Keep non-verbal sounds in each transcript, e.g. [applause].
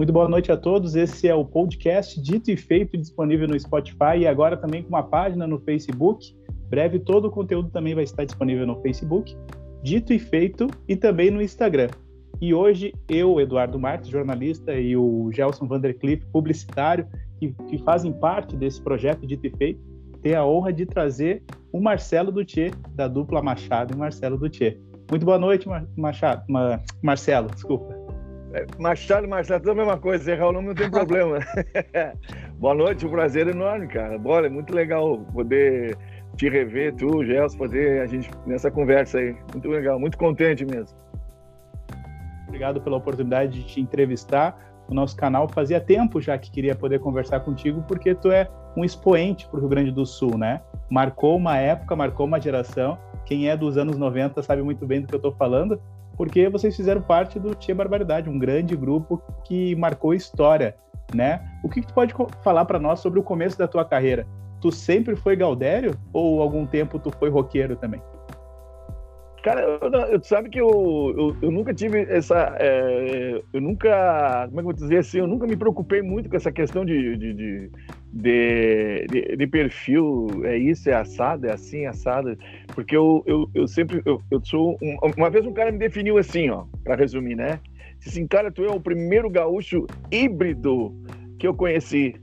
Muito boa noite a todos. Esse é o podcast Dito e Feito, disponível no Spotify e agora também com uma página no Facebook. Breve todo o conteúdo também vai estar disponível no Facebook, Dito e Feito e também no Instagram. E hoje eu, Eduardo Marques, jornalista, e o Gelson Vandercliff, publicitário, que, que fazem parte desse projeto Dito e Feito, ter a honra de trazer o Marcelo Dutier, da dupla Machado e Marcelo Dutier. Muito boa noite, Machado, Marcelo, desculpa. É, Machado e Marcelo, tudo a mesma coisa, errar o nome não tem [laughs] problema. [laughs] boa noite, um prazer enorme, cara. Bora, é muito legal poder te rever, tu, Gelson, fazer a gente nessa conversa aí. Muito legal, muito contente mesmo. Obrigado pela oportunidade de te entrevistar no nosso canal. Fazia tempo já que queria poder conversar contigo, porque tu é um expoente para o Rio Grande do Sul, né? Marcou uma época, marcou uma geração. Quem é dos anos 90 sabe muito bem do que eu estou falando, porque vocês fizeram parte do Tia Barbaridade, um grande grupo que marcou história, né? O que, que tu pode falar para nós sobre o começo da tua carreira? Tu sempre foi Galdério ou algum tempo tu foi roqueiro também? Cara, eu, sabe que eu, eu, eu, nunca tive essa. É, eu nunca. Como é que eu vou dizer assim? Eu nunca me preocupei muito com essa questão de, de, de, de, de perfil. É isso, é assado, é assim, assado. Porque eu, eu, eu sempre. Eu, eu sou. Um, uma vez um cara me definiu assim, ó, para resumir, né? Disse assim, cara, tu é o primeiro gaúcho híbrido que eu conheci.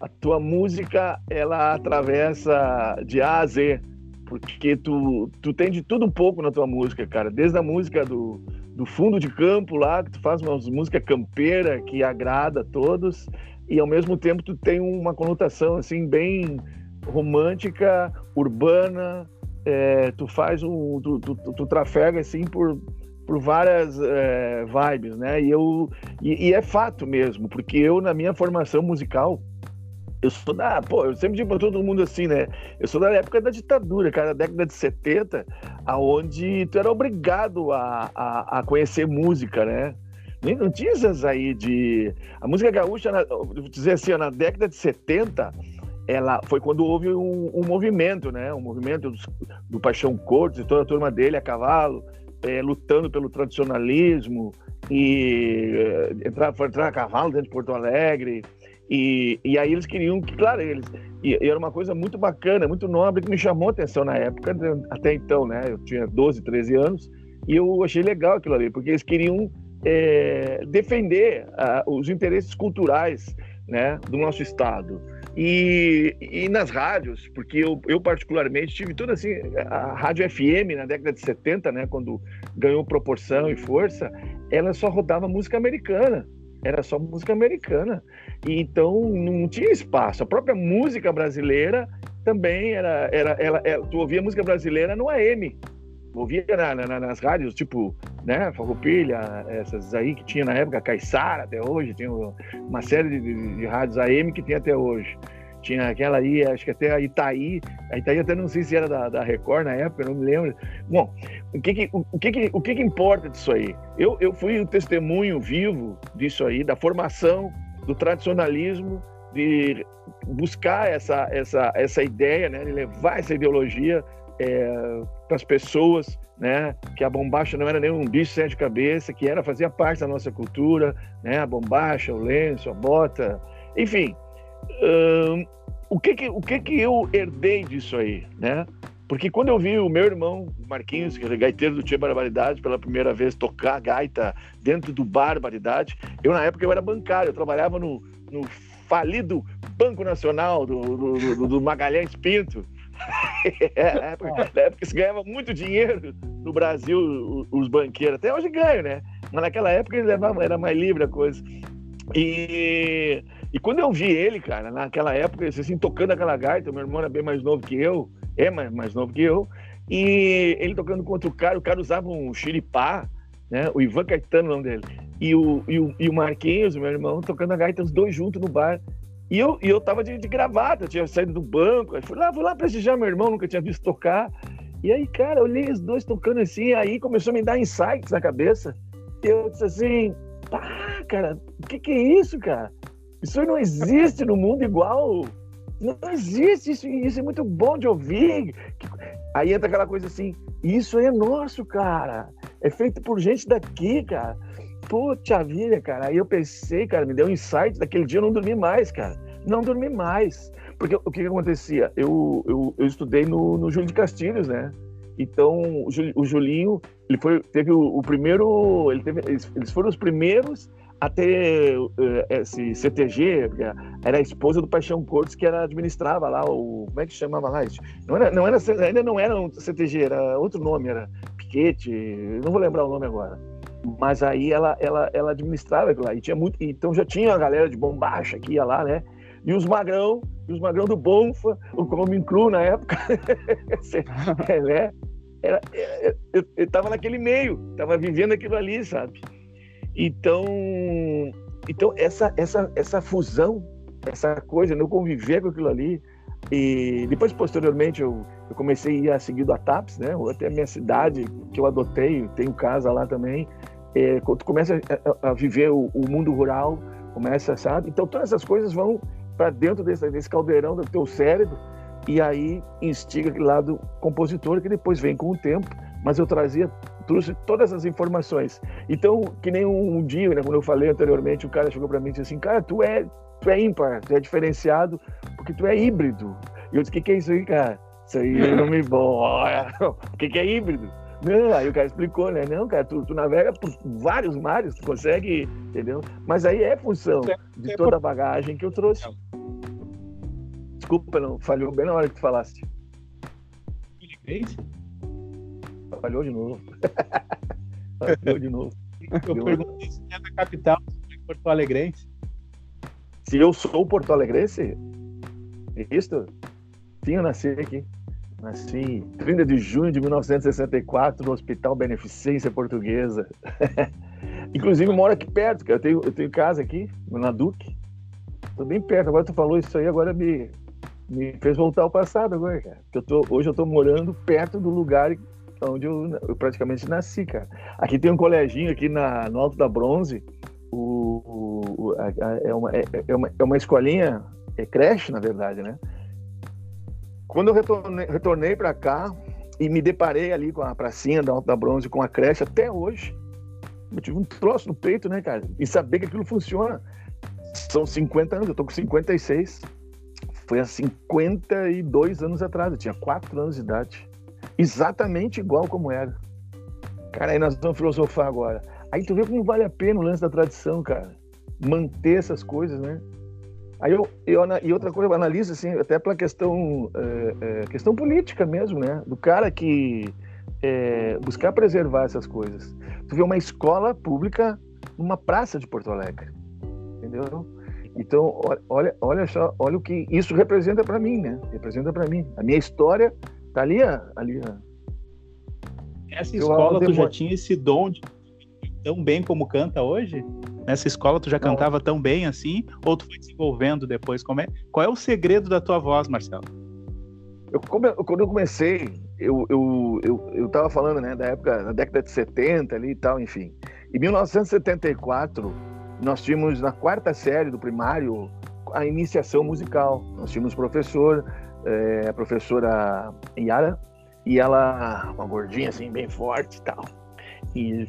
A tua música, ela atravessa de A a Z porque tu, tu tem de tudo um pouco na tua música, cara. Desde a música do, do fundo de campo lá, que tu faz uma música campeira que agrada a todos, e ao mesmo tempo tu tem uma conotação assim bem romântica, urbana. É, tu faz um, tu, tu, tu, trafega assim por, por várias é, vibes, né? E eu e, e é fato mesmo, porque eu na minha formação musical eu sou da. Pô, eu sempre digo pra todo mundo assim, né? Eu sou da época da ditadura, cara, da década de 70, aonde tu era obrigado a, a, a conhecer música, né? Nem, não tinha essas aí de. A música gaúcha, na, vou dizer assim, na década de 70, ela foi quando houve um, um movimento, né? Um movimento do, do Paixão Cortes e toda a turma dele a cavalo, é, lutando pelo tradicionalismo e é, entrar, entrar a cavalo dentro de Porto Alegre. E, e aí eles queriam que, claro, eles. E, e, era uma coisa muito bacana, muito nobre, que me chamou a atenção na época, até então, né? Eu tinha 12, 13 anos, e eu achei legal aquilo ali, porque eles queriam é, defender os interesses culturais né, do nosso Estado. E, e nas rádios, porque eu, eu particularmente tive tudo assim, a rádio FM na década de 70, né, quando ganhou proporção e força, ela só rodava música americana era só música americana. Então não tinha espaço. A própria música brasileira também era. era, era, era tu ouvia música brasileira no AM. Ouvia na, na, nas rádios, tipo, né, Farroupilha, essas aí que tinha na época, Caixara até hoje, tinha uma série de, de, de rádios AM que tem até hoje. Tinha aquela aí, acho que até a Itaí. A Itaí até não sei se era da, da Record na época, não me lembro. Bom, o que que, o, que, que, o que, que importa disso aí? Eu, eu fui o testemunho vivo disso aí, da formação, do tradicionalismo, de buscar essa, essa, essa ideia, né, de levar essa ideologia é, para as pessoas, né, que a bombacha não era nenhum bicho sem de cabeça, que era fazia parte da nossa cultura, né, a bombacha, o lenço, a bota, enfim, o que que, o que que eu herdei disso aí, né? Porque quando eu vi o meu irmão Marquinhos, que era gaiteiro do Tia Barbaridade, pela primeira vez tocar gaita dentro do Barbaridade, eu na época eu era bancário, eu trabalhava no, no falido Banco Nacional do, do, do, do Magalhães Pinto. [laughs] é, na, época, na época se ganhava muito dinheiro no Brasil, os banqueiros. Até hoje ganham, né? Mas naquela época ele levava, era mais livre a coisa. E e quando eu vi ele, cara, naquela época, assim, tocando aquela gaita, meu irmão era bem mais novo que eu, é mais, mais novo que eu, e ele tocando contra o cara, o cara usava um xiripá, né? O Ivan Caetano, o nome dele. E o, e o, e o Marquinhos, meu irmão, tocando a gaita, os dois juntos no bar. E eu, e eu tava de, de gravata, tinha saído do banco, aí fui lá, fui lá prestigiar meu irmão, nunca tinha visto tocar. E aí, cara, eu olhei os dois tocando assim, aí começou a me dar insights na cabeça. Eu disse assim, pá, cara, o que que é isso, cara? Isso não existe no mundo igual. Não existe, isso, isso é muito bom de ouvir. Aí entra aquela coisa assim, isso é nosso, cara. É feito por gente daqui, cara. Puta vida, cara. Aí eu pensei, cara, me deu um insight. Daquele dia eu não dormi mais, cara. Não dormi mais. Porque o que, que acontecia? Eu, eu, eu estudei no, no Júlio de Castilhos, né? Então, o Julinho, ele foi, teve o, o primeiro, ele teve, eles, eles, foram os primeiros a ter uh, esse CTG, era a esposa do Paixão Cortes que era, administrava lá o, como é que chamava lá? Não era, não era, ainda não era um CTG, era outro nome, era Piquete, não vou lembrar o nome agora. Mas aí ela, ela, ela administrava aquilo lá, e tinha muito, então já tinha a galera de bombacha que ia lá, né? E os magrão, e os magrão do Bonfa, o Coming Cru na época, [laughs] é, né? Era, é, eu, eu tava naquele meio, tava vivendo aquilo ali, sabe? Então, então essa, essa, essa fusão, essa coisa, eu conviver com aquilo ali, e depois, posteriormente, eu, eu comecei a ir a seguir a TAPS, né? Até a minha cidade, que eu adotei, tenho casa lá também. É, tu começa a, a viver o, o, mundo rural, começa, sabe? Então, todas essas coisas vão para dentro desse, desse caldeirão do teu cérebro e aí instiga aquele lado compositor que depois vem com o tempo. Mas eu trazia, trouxe todas as informações. Então, que nem um, um dia, né, quando eu falei anteriormente, o cara chegou para mim e disse assim: Cara, tu é, tu é ímpar, tu é diferenciado, porque tu é híbrido. E eu disse: O que, que é isso aí, cara? Isso aí não me [laughs] bora. O que, que é híbrido? Não, aí o cara explicou, né? Não, cara, tu, tu navega por vários mares, tu consegue, entendeu? Mas aí é função de toda a bagagem que eu trouxe. Desculpa, não, falhou bem na hora que tu falaste. Falhou de novo. [laughs] falhou de novo. Eu Deu perguntei se é da capital, se é Porto Alegrense. Se eu sou Porto Alegrense? Isso? Sim, eu nasci aqui. Nasci 30 de junho de 1964 no Hospital Beneficência Portuguesa. [laughs] Inclusive, eu moro aqui perto, cara. Eu tenho, eu tenho casa aqui, na Duque. Tô bem perto. Agora tu falou isso aí, agora me, me fez voltar ao passado agora, cara. Eu tô, hoje eu tô morando perto do lugar onde eu, eu, praticamente nasci, cara. Aqui tem um coleginho aqui na, no Alto da Bronze. O, o a, a, é, uma, é, é, uma, é uma escolinha, é creche, na verdade, né? Quando eu retornei, retornei para cá e me deparei ali com a pracinha da Alto da Bronze, com a creche, até hoje, eu tive um troço no peito, né, cara? E saber que aquilo funciona. São 50 anos, eu tô com 56 foi há 52 anos atrás, eu tinha 4 anos de idade. Exatamente igual como era. Cara, aí nós vamos filosofar agora. Aí tu vê como vale a pena o lance da tradição, cara. Manter essas coisas, né? Aí eu, eu e outra coisa, eu analiso assim, até pela questão, é, é, questão política mesmo, né? Do cara que é, buscar preservar essas coisas. Tu vê uma escola pública numa praça de Porto Alegre, entendeu? Então, olha, olha só, olha o que isso representa para mim, né? Representa para mim. A minha história tá ali, ali. Essa escola tu já tinha esse dom de tão bem como canta hoje? Nessa escola tu já Não. cantava tão bem assim? Ou tu foi desenvolvendo depois? Como é? Qual é o segredo da tua voz, Marcelo? Eu, quando eu comecei, eu, eu, eu, eu tava falando, né, da época, da década de 70 ali e tal, enfim. Em 1974, nós tínhamos na quarta série do primário a iniciação musical. Nós tínhamos professor, é, a professora Yara, e ela, uma gordinha assim, bem forte e tal. E,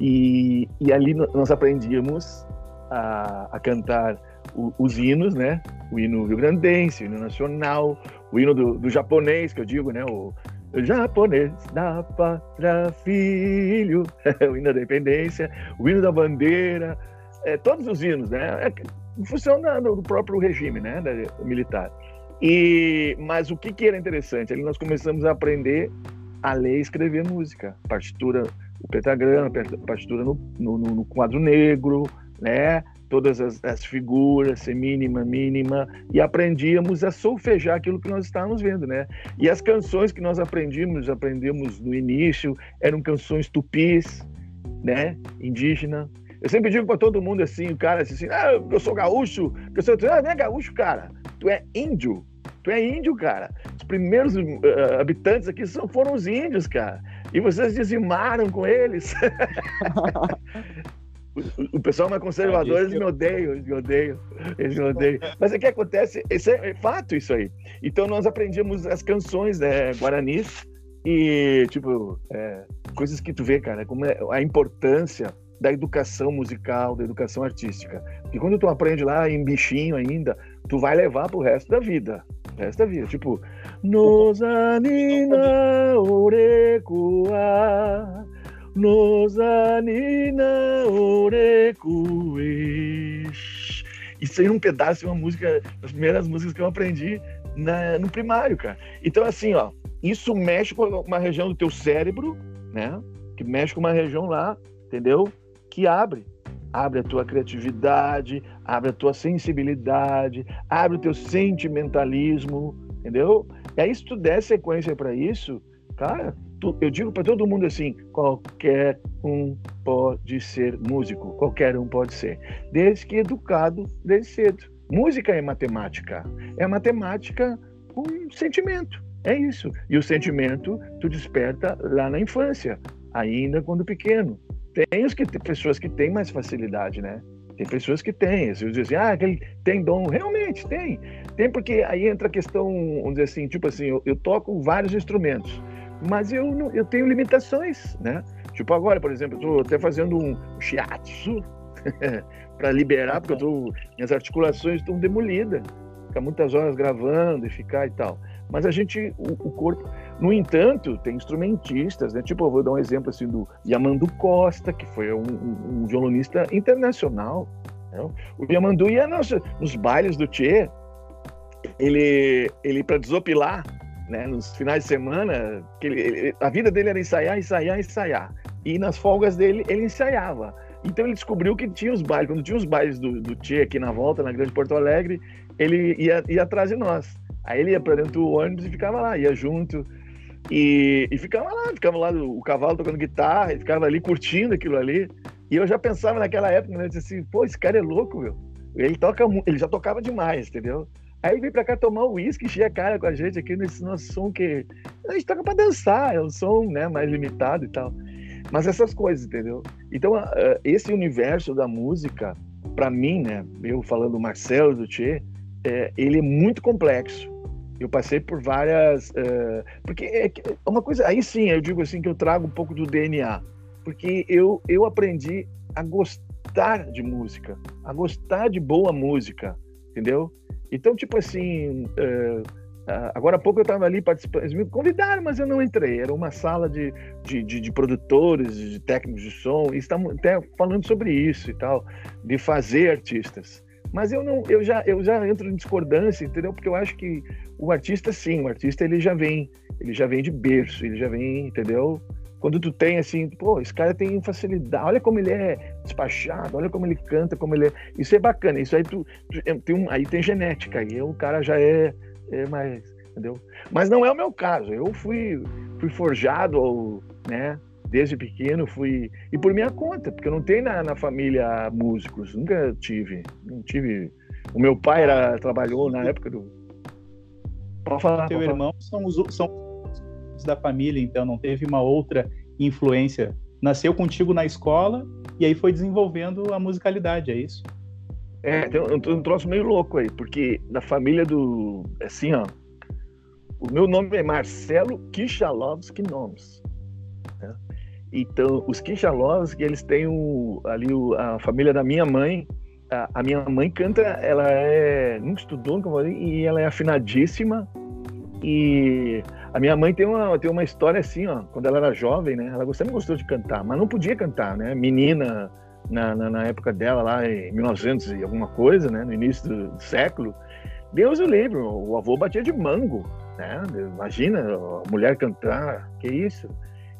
e, ali nós aprendíamos a, a cantar o, os hinos, né? O hino rio-grandense, o hino nacional, o hino do, do, japonês, que eu digo, né? O, o japonês da pátria filho, [laughs] o hino da independência, o hino da bandeira, é, todos os hinos, né? É, em função da, do próprio regime, né, da, militar. E mas o que, que era interessante? Ali nós começamos a aprender a ler e escrever música, partitura, o pentagrama, partitura no, no, no quadro negro, né? Todas as, as figuras, semínima, mínima, e aprendíamos a solfejar aquilo que nós estávamos vendo, né? E as canções que nós aprendíamos, aprendemos no início, eram canções tupis, né? Indígena, eu sempre digo para todo mundo assim, o cara assim, ah, eu sou gaúcho, eu sou, ah, não é gaúcho, cara, tu é índio, tu é índio, cara. Os primeiros uh, habitantes aqui são, foram os índios, cara, e vocês dizimaram com eles. [laughs] o, pessoal mais conservador, eles me odeiam, eles me odeiam, eles me odeiam. Mas o que acontece, isso é, é, fato isso aí. Então nós aprendíamos as canções né, guaranis e, tipo, é, coisas que tu vê, cara, como é a importância da educação musical, da educação artística. Porque quando tu aprende lá em bichinho ainda, tu vai levar pro resto da vida. O resto da vida. Tipo, nos anina orecua, nos anina orecuish. Isso aí é um pedaço de uma música, das primeiras músicas que eu aprendi na, no primário, cara. Então, assim, ó, isso mexe com uma região do teu cérebro, né? Que mexe com uma região lá, entendeu? Que abre. Abre a tua criatividade, abre a tua sensibilidade, abre o teu sentimentalismo, entendeu? E aí, se tu der sequência para isso, cara, tu, eu digo para todo mundo assim: qualquer um pode ser músico, qualquer um pode ser, desde que educado desde cedo. Música é matemática, é matemática com sentimento. É isso. E o sentimento tu desperta lá na infância, ainda quando pequeno. Tem os que tem pessoas que têm mais facilidade, né? Tem pessoas que têm. Você diz assim, ah, ele tem dom. Realmente tem. Tem porque aí entra a questão, vamos dizer assim, tipo assim, eu, eu toco vários instrumentos, mas eu, não, eu tenho limitações, né? Tipo agora, por exemplo, eu estou até fazendo um shiatsu [laughs] para liberar, porque eu tô, minhas articulações estão demolidas. Ficar muitas horas gravando e ficar e tal. Mas a gente, o, o, corpo. No entanto, tem instrumentistas, né? Tipo, eu vou dar um exemplo assim do Yamandu Costa, que foi um, um, um violonista internacional. Né? O Yamandu ia nos, nos bailes do Tchê, ele, ele para desopilar, né? Nos finais de semana, ele, ele, a vida dele era ensaiar, ensaiar, ensaiar. E nas folgas dele, ele ensaiava. Então ele descobriu que tinha os bailes. Quando tinha os bailes do, do Tchê aqui na volta, na Grande Porto Alegre, ele ia, ia atrás de nós. Aí ele ia para dentro do ônibus e ficava lá, ia junto. E, e ficava lá, ficava lá o cavalo tocando guitarra, e ficava ali curtindo aquilo ali. E eu já pensava naquela época, né? assim, pô, esse cara é louco, meu. Ele toca, ele já tocava demais, entendeu? Aí veio pra cá tomar uísque, encher a cara com a gente aqui nesse nosso som que a gente toca pra dançar, é um som né, mais limitado e tal. Mas essas coisas, entendeu? Então, esse universo da música, para mim, né, eu falando Marcelo do Tchê, é, ele é muito complexo. Eu passei por várias. Uh, porque é, uma coisa. Aí sim, eu digo assim que eu trago um pouco do DNA. Porque eu, eu aprendi a gostar de música, a gostar de boa música, entendeu? Então, tipo assim. Uh, agora há pouco eu estava ali participando, eles me convidaram, mas eu não entrei. Era uma sala de, de, de, de produtores, de técnicos de som, e estamos até falando sobre isso e tal, de fazer artistas. Mas eu não, eu já, eu já entro em discordância, entendeu? Porque eu acho que o artista, sim, o artista ele já vem, ele já vem de berço, ele já vem, entendeu? Quando tu tem assim, pô, esse cara tem facilidade, olha como ele é despachado, olha como ele canta, como ele é. Isso é bacana, isso aí tu, tu tem um, aí tem genética, aí o cara já é, é mais, entendeu? Mas não é o meu caso. Eu fui, fui forjado, né? Desde pequeno fui e por minha conta, porque eu não tenho na, na família músicos, nunca tive, não tive. O meu pai era trabalhou na época do Pode falar. Teu irmão são os são os da família, então não teve uma outra influência. Nasceu contigo na escola e aí foi desenvolvendo a musicalidade, é isso? É, tem um, um troço meio louco aí, porque da família do. Assim, ó. O meu nome é Marcelo Kishalovski Nomes. Né? Então, os Kishalovski, eles têm o, ali o, a família da minha mãe, a, a, minha mãe canta, ela é. Nunca estudou, como eu e ela é afinadíssima. E a minha mãe tem uma, tem uma história assim, ó. Quando ela era jovem, né? Ela sempre gostou de cantar, mas não podia cantar, né? Menina, na, na, na época dela, lá em 1900 e alguma coisa, né? No início do, do século. Deus o livre, o avô batia de mango, né? Imagina a mulher cantar, que isso?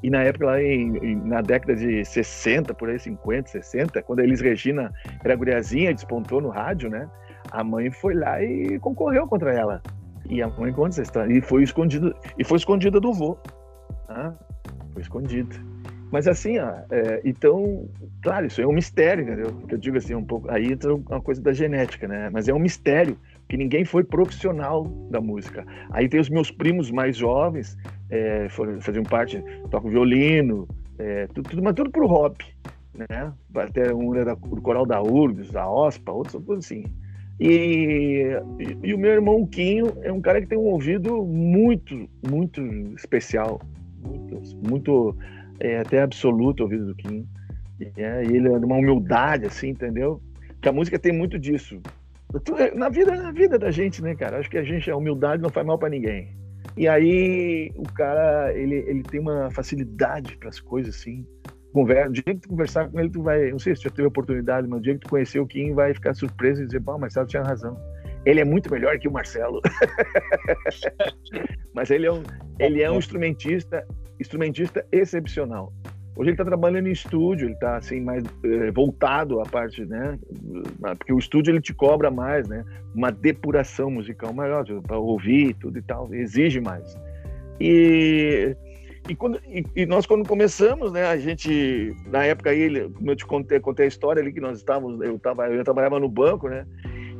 E na época, lá em, na década de 60, por aí, 50, 60, quando a Elis Regina era guriazinha, despontou no rádio, né? A mãe foi lá e concorreu contra ela. E a mãe conta essa história. E foi escondido e foi escondida do vô. Ah, foi escondida. Mas assim, ó, é, então, claro, isso é um mistério, entendeu? Porque eu digo assim, um pouco, aí entra uma coisa da genética, né? Mas é um mistério, que ninguém foi profissional da música. Aí tem os meus primos mais jovens, é, faziam parte, tocam violino, é, tudo, tudo, mas tudo pro hobby, né? Até um era do coral da URGS, da OSPA, outros tudo assim. E, e, e, o meu irmão Quinho é um cara que tem um ouvido muito, muito especial, muito, muito é, até absoluto o ouvido do Quinho. É, e ele é de uma humildade, assim, entendeu? Que a música tem muito disso. Na vida, na vida da gente, né, cara? Acho que a gente, a humildade não faz mal para ninguém. E aí o cara, ele, ele tem uma facilidade para as coisas, assim. Conversa, dia que tu conversar com ele, tu vai. Não sei se tu já teve oportunidade, mas o dia que tu conhecer o Kim, vai ficar surpreso e dizer, pô, Marcelo tinha razão. Ele é muito melhor que o Marcelo. [laughs] mas ele é um, ele é um instrumentista, instrumentista excepcional. Hoje ele está trabalhando em estúdio, ele está assim mais eh, voltado à parte, né? Porque o estúdio ele te cobra mais, né? Uma depuração musical maior para ouvir tudo e tal, exige mais. E e, quando, e, e, nós quando começamos, né? A gente na época aí, como eu te contei, contei a história ali que nós estávamos, eu tava, eu trabalhava no banco, né?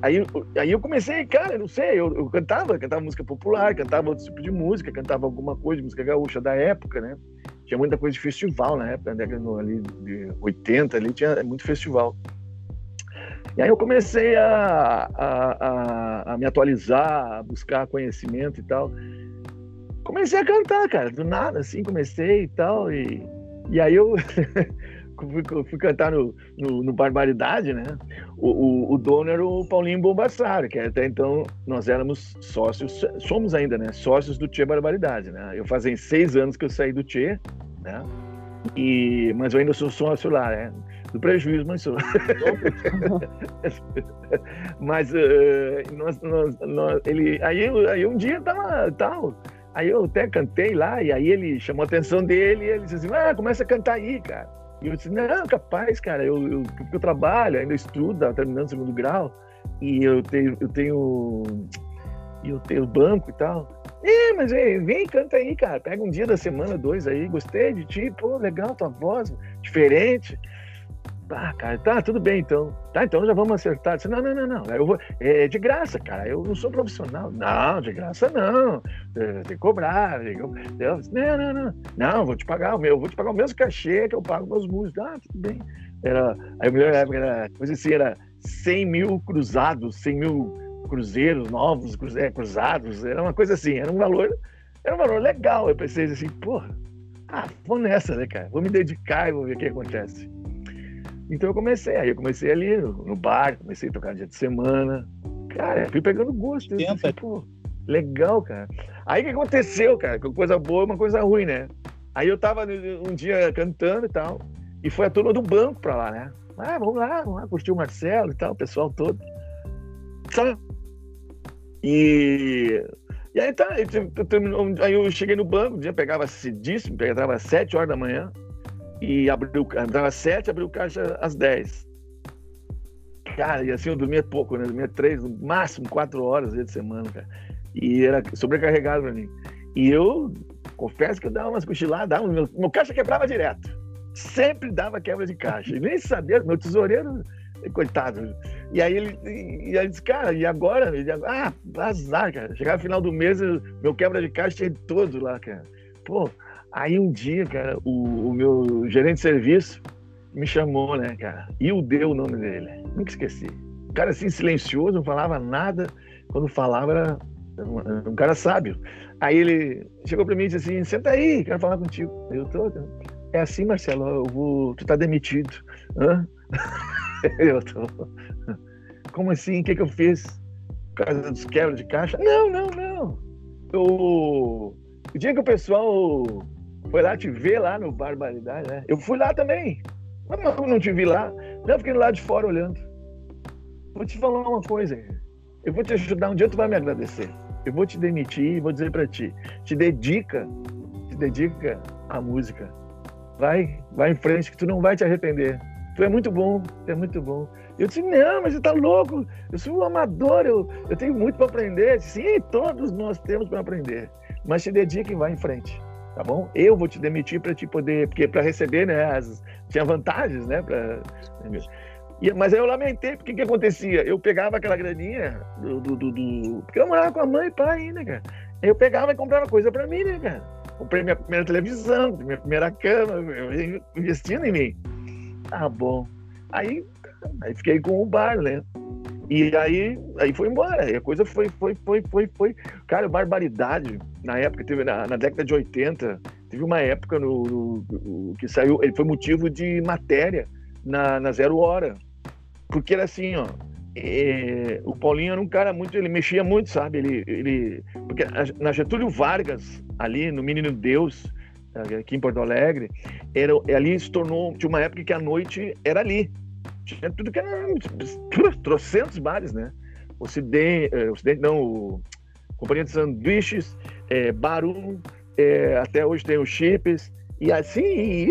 Aí, aí eu comecei, cara, não sei, eu, eu cantava, cantava música popular, cantava outro tipo de música, cantava alguma coisa, música gaúcha da época, né? tinha muita coisa de festival na época, na década ali de 80, ali tinha muito festival. E aí eu comecei a, a, a, a me atualizar, a buscar conhecimento e tal. Comecei a cantar, cara, do nada, assim, comecei e tal. E, e aí eu [laughs] fui, fui, cantar no, no, no, Barbaridade, né? O, o, o, dono era o Paulinho Bombassaro, que até então nós éramos sócios, somos ainda, né? Sócios do Tchê Barbaridade, né? Eu fazem seis anos que eu saí do Tchê, né? E, mas eu ainda sou sócio lá, né? Do prejuízo, mas sou. [laughs] mas uh, nós, nós, nós, ele, aí, aí um dia tava tal. Aí eu até cantei lá, e aí ele chamou a atenção dele, e ele disse assim: Ah, começa a cantar aí, cara. E eu disse: Não, capaz, cara, eu, eu, eu trabalho, ainda estudo, tá terminando o segundo grau, e eu tenho, eu tenho, eu tenho banco e tal. É, mas vem, vem, canta aí, cara. Pega um dia da semana, dois aí. Gostei de ti, pô, legal tua voz, diferente. Ah, cara, tá, tudo bem então. Tá, então já vamos acertar. Disse, não, não, não, não. Eu vou, é de graça, cara. Eu não sou profissional. Não, de graça não. É, tem que cobrar. Eu disse, não, não, não. Não, vou te pagar o meu, vou te pagar o mesmo cachê que eu pago meus músicos. Ah, tudo bem. Era, aí melhor época era, coisa assim, era 100 mil cruzados, 100 mil cruzeiros novos, é, cruzados, era uma coisa assim, era um valor, era um valor legal. Eu pensei assim, porra, ah, vou nessa, né, cara? Vou me dedicar e vou ver o que acontece. Então eu comecei, aí eu comecei ali no, no bar, comecei a tocar dia de semana. Cara, fui pegando gosto. Eu assim, pô, legal, cara. Aí o que aconteceu, cara? Coisa boa uma coisa ruim, né? Aí eu tava um dia cantando e tal, e foi a turma do banco pra lá, né? Ah, vamos lá, vamos lá, curtir o Marcelo e tal, o pessoal todo. Sabe? E, e aí tá, aí eu cheguei no banco, dia pegava cedíssimo, pegava às 7 horas da manhã e abriu, entrava às 7, abriu o caixa às 10. Cara, e assim eu dormia pouco, né? dormia três, no máximo quatro horas de semana, cara. E era sobrecarregado pra mim. E eu confesso que eu dava umas cochiladas, dava, meu, meu caixa quebrava direto. Sempre dava quebra de caixa. E nem sabia, meu tesoureiro coitado. E aí ele, e aí disse, cara, e agora? ah, azar, cara. Chegava no final do mês, meu quebra de caixa tinha todo lá, cara. Pô, aí um dia, cara, o, o meu gerente de serviço me chamou, né, cara? E o deu o nome dele. Nunca esqueci. Um cara assim, silencioso, não falava nada. Quando falava, era um, um cara sábio. Aí ele chegou para mim e disse assim: senta aí, quero falar contigo. Eu tô. É assim, Marcelo, eu vou, tu tá demitido. Hã? [laughs] eu tô. Como assim? O que, que eu fiz? Por causa dos quebras de caixa? Não, não, não. Eu... O dia que o pessoal foi lá te ver lá no Barbaridade, né? Eu fui lá também. Mas não, não te vi lá. Não, fiquei lá de fora olhando. Vou te falar uma coisa. Eu vou te ajudar. Um dia tu vai me agradecer. Eu vou te demitir e vou dizer para ti. Te dedica. Te dedica à música. Vai, vai em frente que tu não vai te arrepender. Tu é muito bom, tu é muito bom. Eu disse, não, mas você tá louco, eu sou um amador, eu, eu tenho muito para aprender. Sim, todos nós temos para aprender, mas te dedique e vá em frente, tá bom? Eu vou te demitir para te poder, porque para receber, né, as, tinha vantagens, né, pra, e, mas aí eu lamentei, porque o que acontecia? Eu pegava aquela graninha do, do, do, do, Porque eu morava com a mãe e pai ainda, cara. Eu pegava e comprava coisa para mim, né, cara? Comprei minha primeira televisão, minha primeira cama, investindo em mim. Tá bom. Aí, aí fiquei com o bar, né? E aí, aí foi embora. E a coisa foi, foi, foi, foi, foi. Cara, barbaridade. Na época, teve na, na década de 80, Teve uma época no, no, no, que saiu, ele foi motivo de matéria na, na Zero Hora. Porque era assim, ó. É, o Paulinho era um cara muito, ele mexia muito, sabe? Ele, ele, porque na Getúlio Vargas, ali no Menino Deus, aqui em Porto Alegre, era, ali se tornou, tinha uma época que a noite era ali. Tinha tudo que era [laughs] trocentos bares, né? Ocidente, é, Ocidente não, o Companhia de Sanduíches, é, Barum, é, até hoje tem o Chips, e assim, e,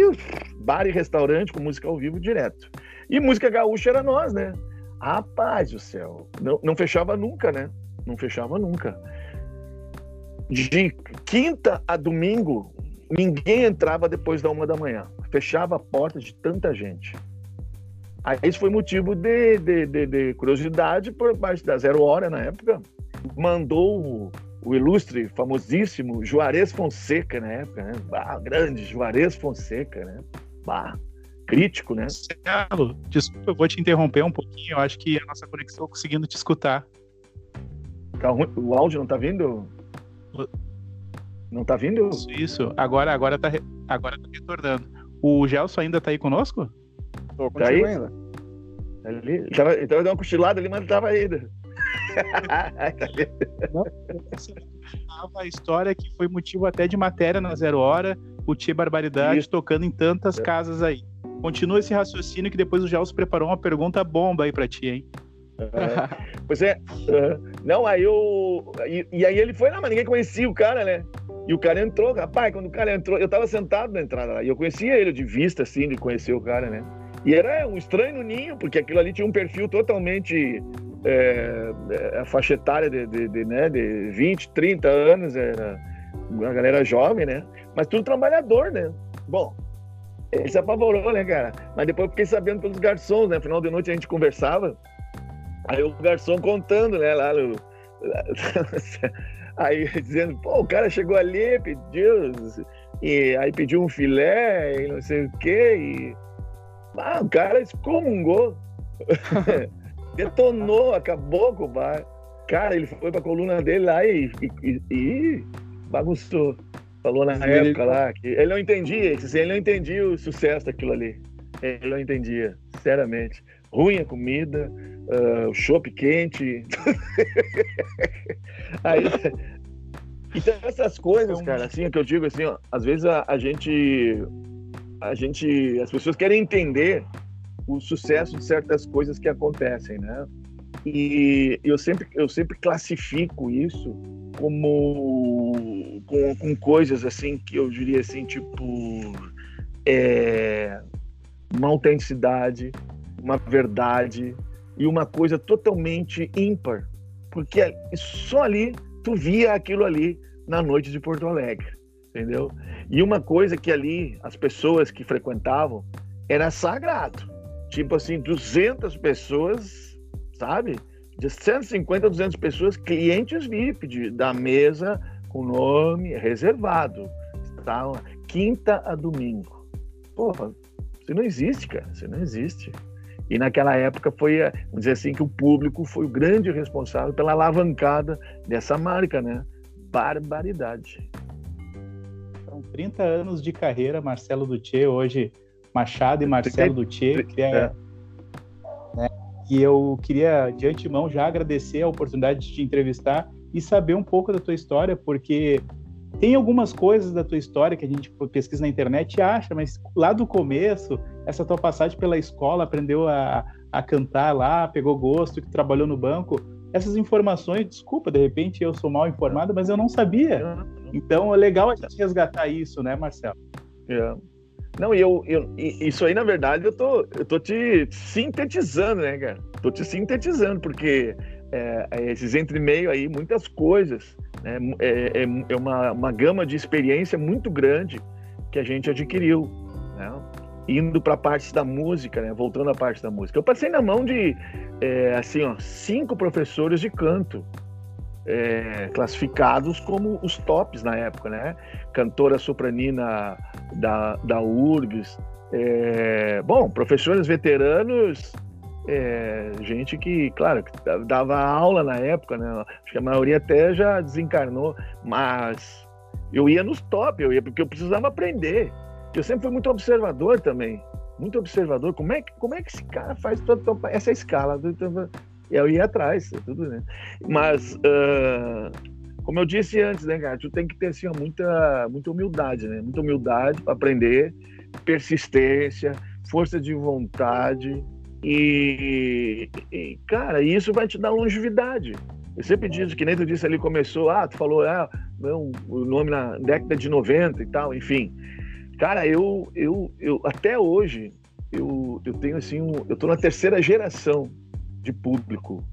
bar e restaurante com música ao vivo direto. E música gaúcha era nós, né? Rapaz do céu, não, não fechava nunca, né? Não fechava nunca. De quinta a domingo, ninguém entrava depois da uma da manhã. Fechava a porta de tanta gente. Aí isso foi motivo de, de, de, de curiosidade por parte da Zero Hora na época. Mandou o ilustre, famosíssimo Juarez Fonseca na época, né? Bah, grande Juarez Fonseca, né? Bah, crítico, né? Marcelo, desculpa, eu vou te interromper um pouquinho, eu acho que a nossa conexão conseguindo te escutar. Tá o áudio não tá vindo? Não tá vindo? Isso, isso. Agora, agora, tá, agora tá retornando. O Gelson ainda tá aí conosco? Tô tá aí? ainda. Ali, ele, tava, ele tava dando uma cochilada ali, mas não tava ainda. a história que foi motivo até de matéria na Zero Hora, o Tia Barbaridade Isso. tocando em tantas é. casas aí. Continua esse raciocínio que depois o Gelson preparou uma pergunta bomba aí pra ti, hein? É, pois é, uh, não, aí eu. E, e, aí ele foi lá, mas ninguém conhecia o cara, né? E o cara entrou, rapaz, quando o cara entrou, eu tava sentado na entrada lá, e eu conhecia ele de vista, assim, de conhecer o cara, né? E era um estranho ninho, porque aquilo ali tinha um perfil totalmente. É, é, a faixa etária de, de, de, né, de 20, 30 anos, era a galera jovem, né? Mas tudo trabalhador, né? Bom, ele se apavorou, né, cara? Mas depois eu fiquei sabendo pelos garçons, né? Final de noite a gente conversava. Aí o garçom contando, né, lá no. [laughs] Aí dizendo, pô, o cara chegou ali, pediu. E aí pediu um filé e não sei o quê. E ah, o cara excomungou. [laughs] Detonou, acabou com o bar. Cara, ele foi pra coluna dele lá e, e, e bagunçou. Falou na época lá que ele não entendia, ele não entendia o sucesso daquilo ali. Ele não entendia, sinceramente. Ruim a comida, uh, o chopp quente. [laughs] Aí, então essas coisas, cara, assim, que eu digo assim, ó, às vezes a, a gente a gente, as pessoas querem entender o sucesso de certas coisas que acontecem, né? E eu sempre, eu sempre classifico isso como com, com coisas assim que eu diria assim, tipo é, uma autenticidade, uma verdade e uma coisa totalmente ímpar, porque só ali tu via aquilo ali na noite de Porto Alegre entendeu? E uma coisa que ali as pessoas que frequentavam era sagrado. Tipo assim, 200 pessoas, sabe? De 150 a 200 pessoas, clientes VIP de, da mesa com nome reservado. Tá? Quinta a domingo. Porra, isso não existe, cara. Isso não existe. E naquela época foi, vamos dizer assim, que o público foi o grande responsável pela alavancada dessa marca, né? Barbaridade. 30 anos de carreira, Marcelo Dutier, hoje Machado e Marcelo Dutier. Queria, é. né, e eu queria, de antemão, já agradecer a oportunidade de te entrevistar e saber um pouco da tua história, porque tem algumas coisas da tua história que a gente pesquisa na internet e acha, mas lá do começo, essa tua passagem pela escola, aprendeu a, a cantar lá, pegou gosto, que trabalhou no banco, essas informações, desculpa, de repente eu sou mal informado, mas eu não sabia. Então é legal a gente resgatar isso, né, Marcelo? É. Não, e eu, eu, isso aí, na verdade, eu tô, eu tô te sintetizando, né, cara? Tô te sintetizando, porque é, é esses entre meio aí, muitas coisas, né? É, é, é, uma, uma gama de experiência muito grande que a gente adquiriu, né? Indo para a parte da música, né? Voltando à parte da música. Eu passei na mão de, é, assim, ó, cinco professores de canto, é, classificados como os tops na época, né? Cantora sopranina da, da URGS. É, bom, professores veteranos, é, gente que, claro, que dava aula na época, né? Acho que a maioria até já desencarnou, mas Eu ia nos top, eu ia porque eu precisava aprender. Eu sempre fui muito observador também, muito observador. Como é que, como é que esse cara faz toda essa escala? Eu ia atrás, tudo, né? Mas, uh, como eu disse antes, né, cara, tu tem que ter assim, muita, muita humildade, né? Muita humildade para aprender, persistência, força de vontade e, e, cara, isso vai te dar longevidade. Eu sempre digo que nem tu disse ali, começou, ah, tu falou, ah, não, o nome na década de 90 e tal, enfim. Cara, eu, eu, eu até hoje, eu, eu tenho assim, um, eu tô na terceira geração de público.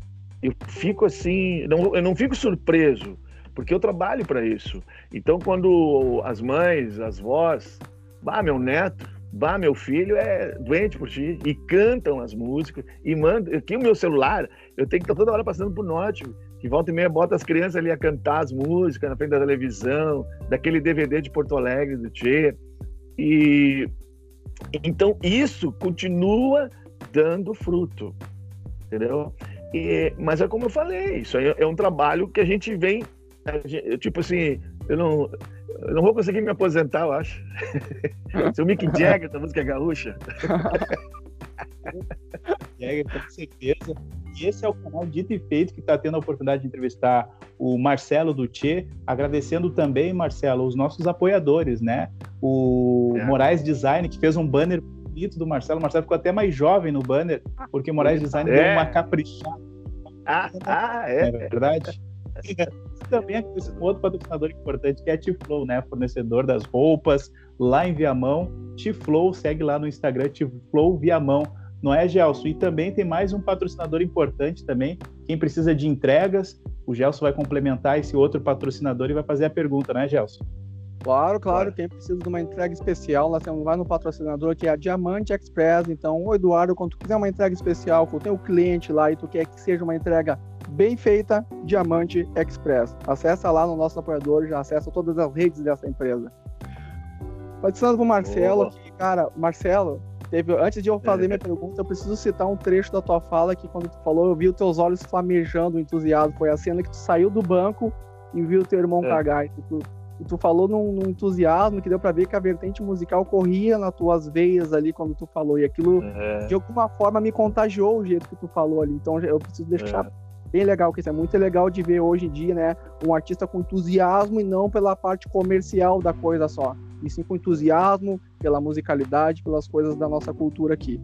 Eu fico assim, não, eu não fico surpreso, porque eu trabalho para isso. Então, quando as mães, as vós, bah, meu neto, bah, meu filho é doente por ti, e cantam as músicas, e mandam, aqui o meu celular, eu tenho que estar toda hora passando por note, que volta e meia bota as crianças ali a cantar as músicas na frente da televisão, daquele DVD de Porto Alegre do Tchê. E então isso continua dando fruto, entendeu? E, mas é como eu falei, isso é, é um trabalho que a gente vem, a gente, tipo assim, eu não, eu não vou conseguir me aposentar, eu acho. [laughs] Se o Mick Jagger da música gaúcha. [laughs] Jagger, com certeza. E esse é o canal Dito e Feito que está tendo a oportunidade de entrevistar o Marcelo Dutê, agradecendo também, Marcelo, os nossos apoiadores, né? O é. Moraes Design, que fez um banner bonito do Marcelo. O Marcelo ficou até mais jovem no banner, porque o Moraes Design é. deu uma caprichada. Ah, ah é. é verdade? também é um outro patrocinador importante que é a Tiflow, né? Fornecedor das roupas lá em Viamão. Tiflow, segue lá no Instagram, Tiflow Viamão não é, Gelson? E também tem mais um patrocinador importante também, quem precisa de entregas, o Gelson vai complementar esse outro patrocinador e vai fazer a pergunta, né, Gelson? Claro, claro, quem precisa de uma entrega especial, nós temos lá no patrocinador que é a Diamante Express, então, o Eduardo, quando tu quiser uma entrega especial, quando tem o cliente lá e tu quer que seja uma entrega bem feita, Diamante Express. Acessa lá no nosso apoiador, já acessa todas as redes dessa empresa. Patrocinando pro Marcelo, que, cara, Marcelo, Teve, antes de eu fazer minha [laughs] pergunta, eu preciso citar um trecho da tua fala que quando tu falou, eu vi os teus olhos flamejando, entusiasmo. Foi a cena que tu saiu do banco e viu teu irmão é. cagar. E tu, e tu falou num, num, entusiasmo que deu para ver que a vertente musical corria nas tuas veias ali quando tu falou. E aquilo, é. de alguma forma, me contagiou o jeito que tu falou ali. Então eu preciso deixar é. bem legal, que isso é muito legal de ver hoje em dia, né? Um artista com entusiasmo e não pela parte comercial da coisa só e sim com entusiasmo pela musicalidade, pelas coisas da nossa cultura aqui.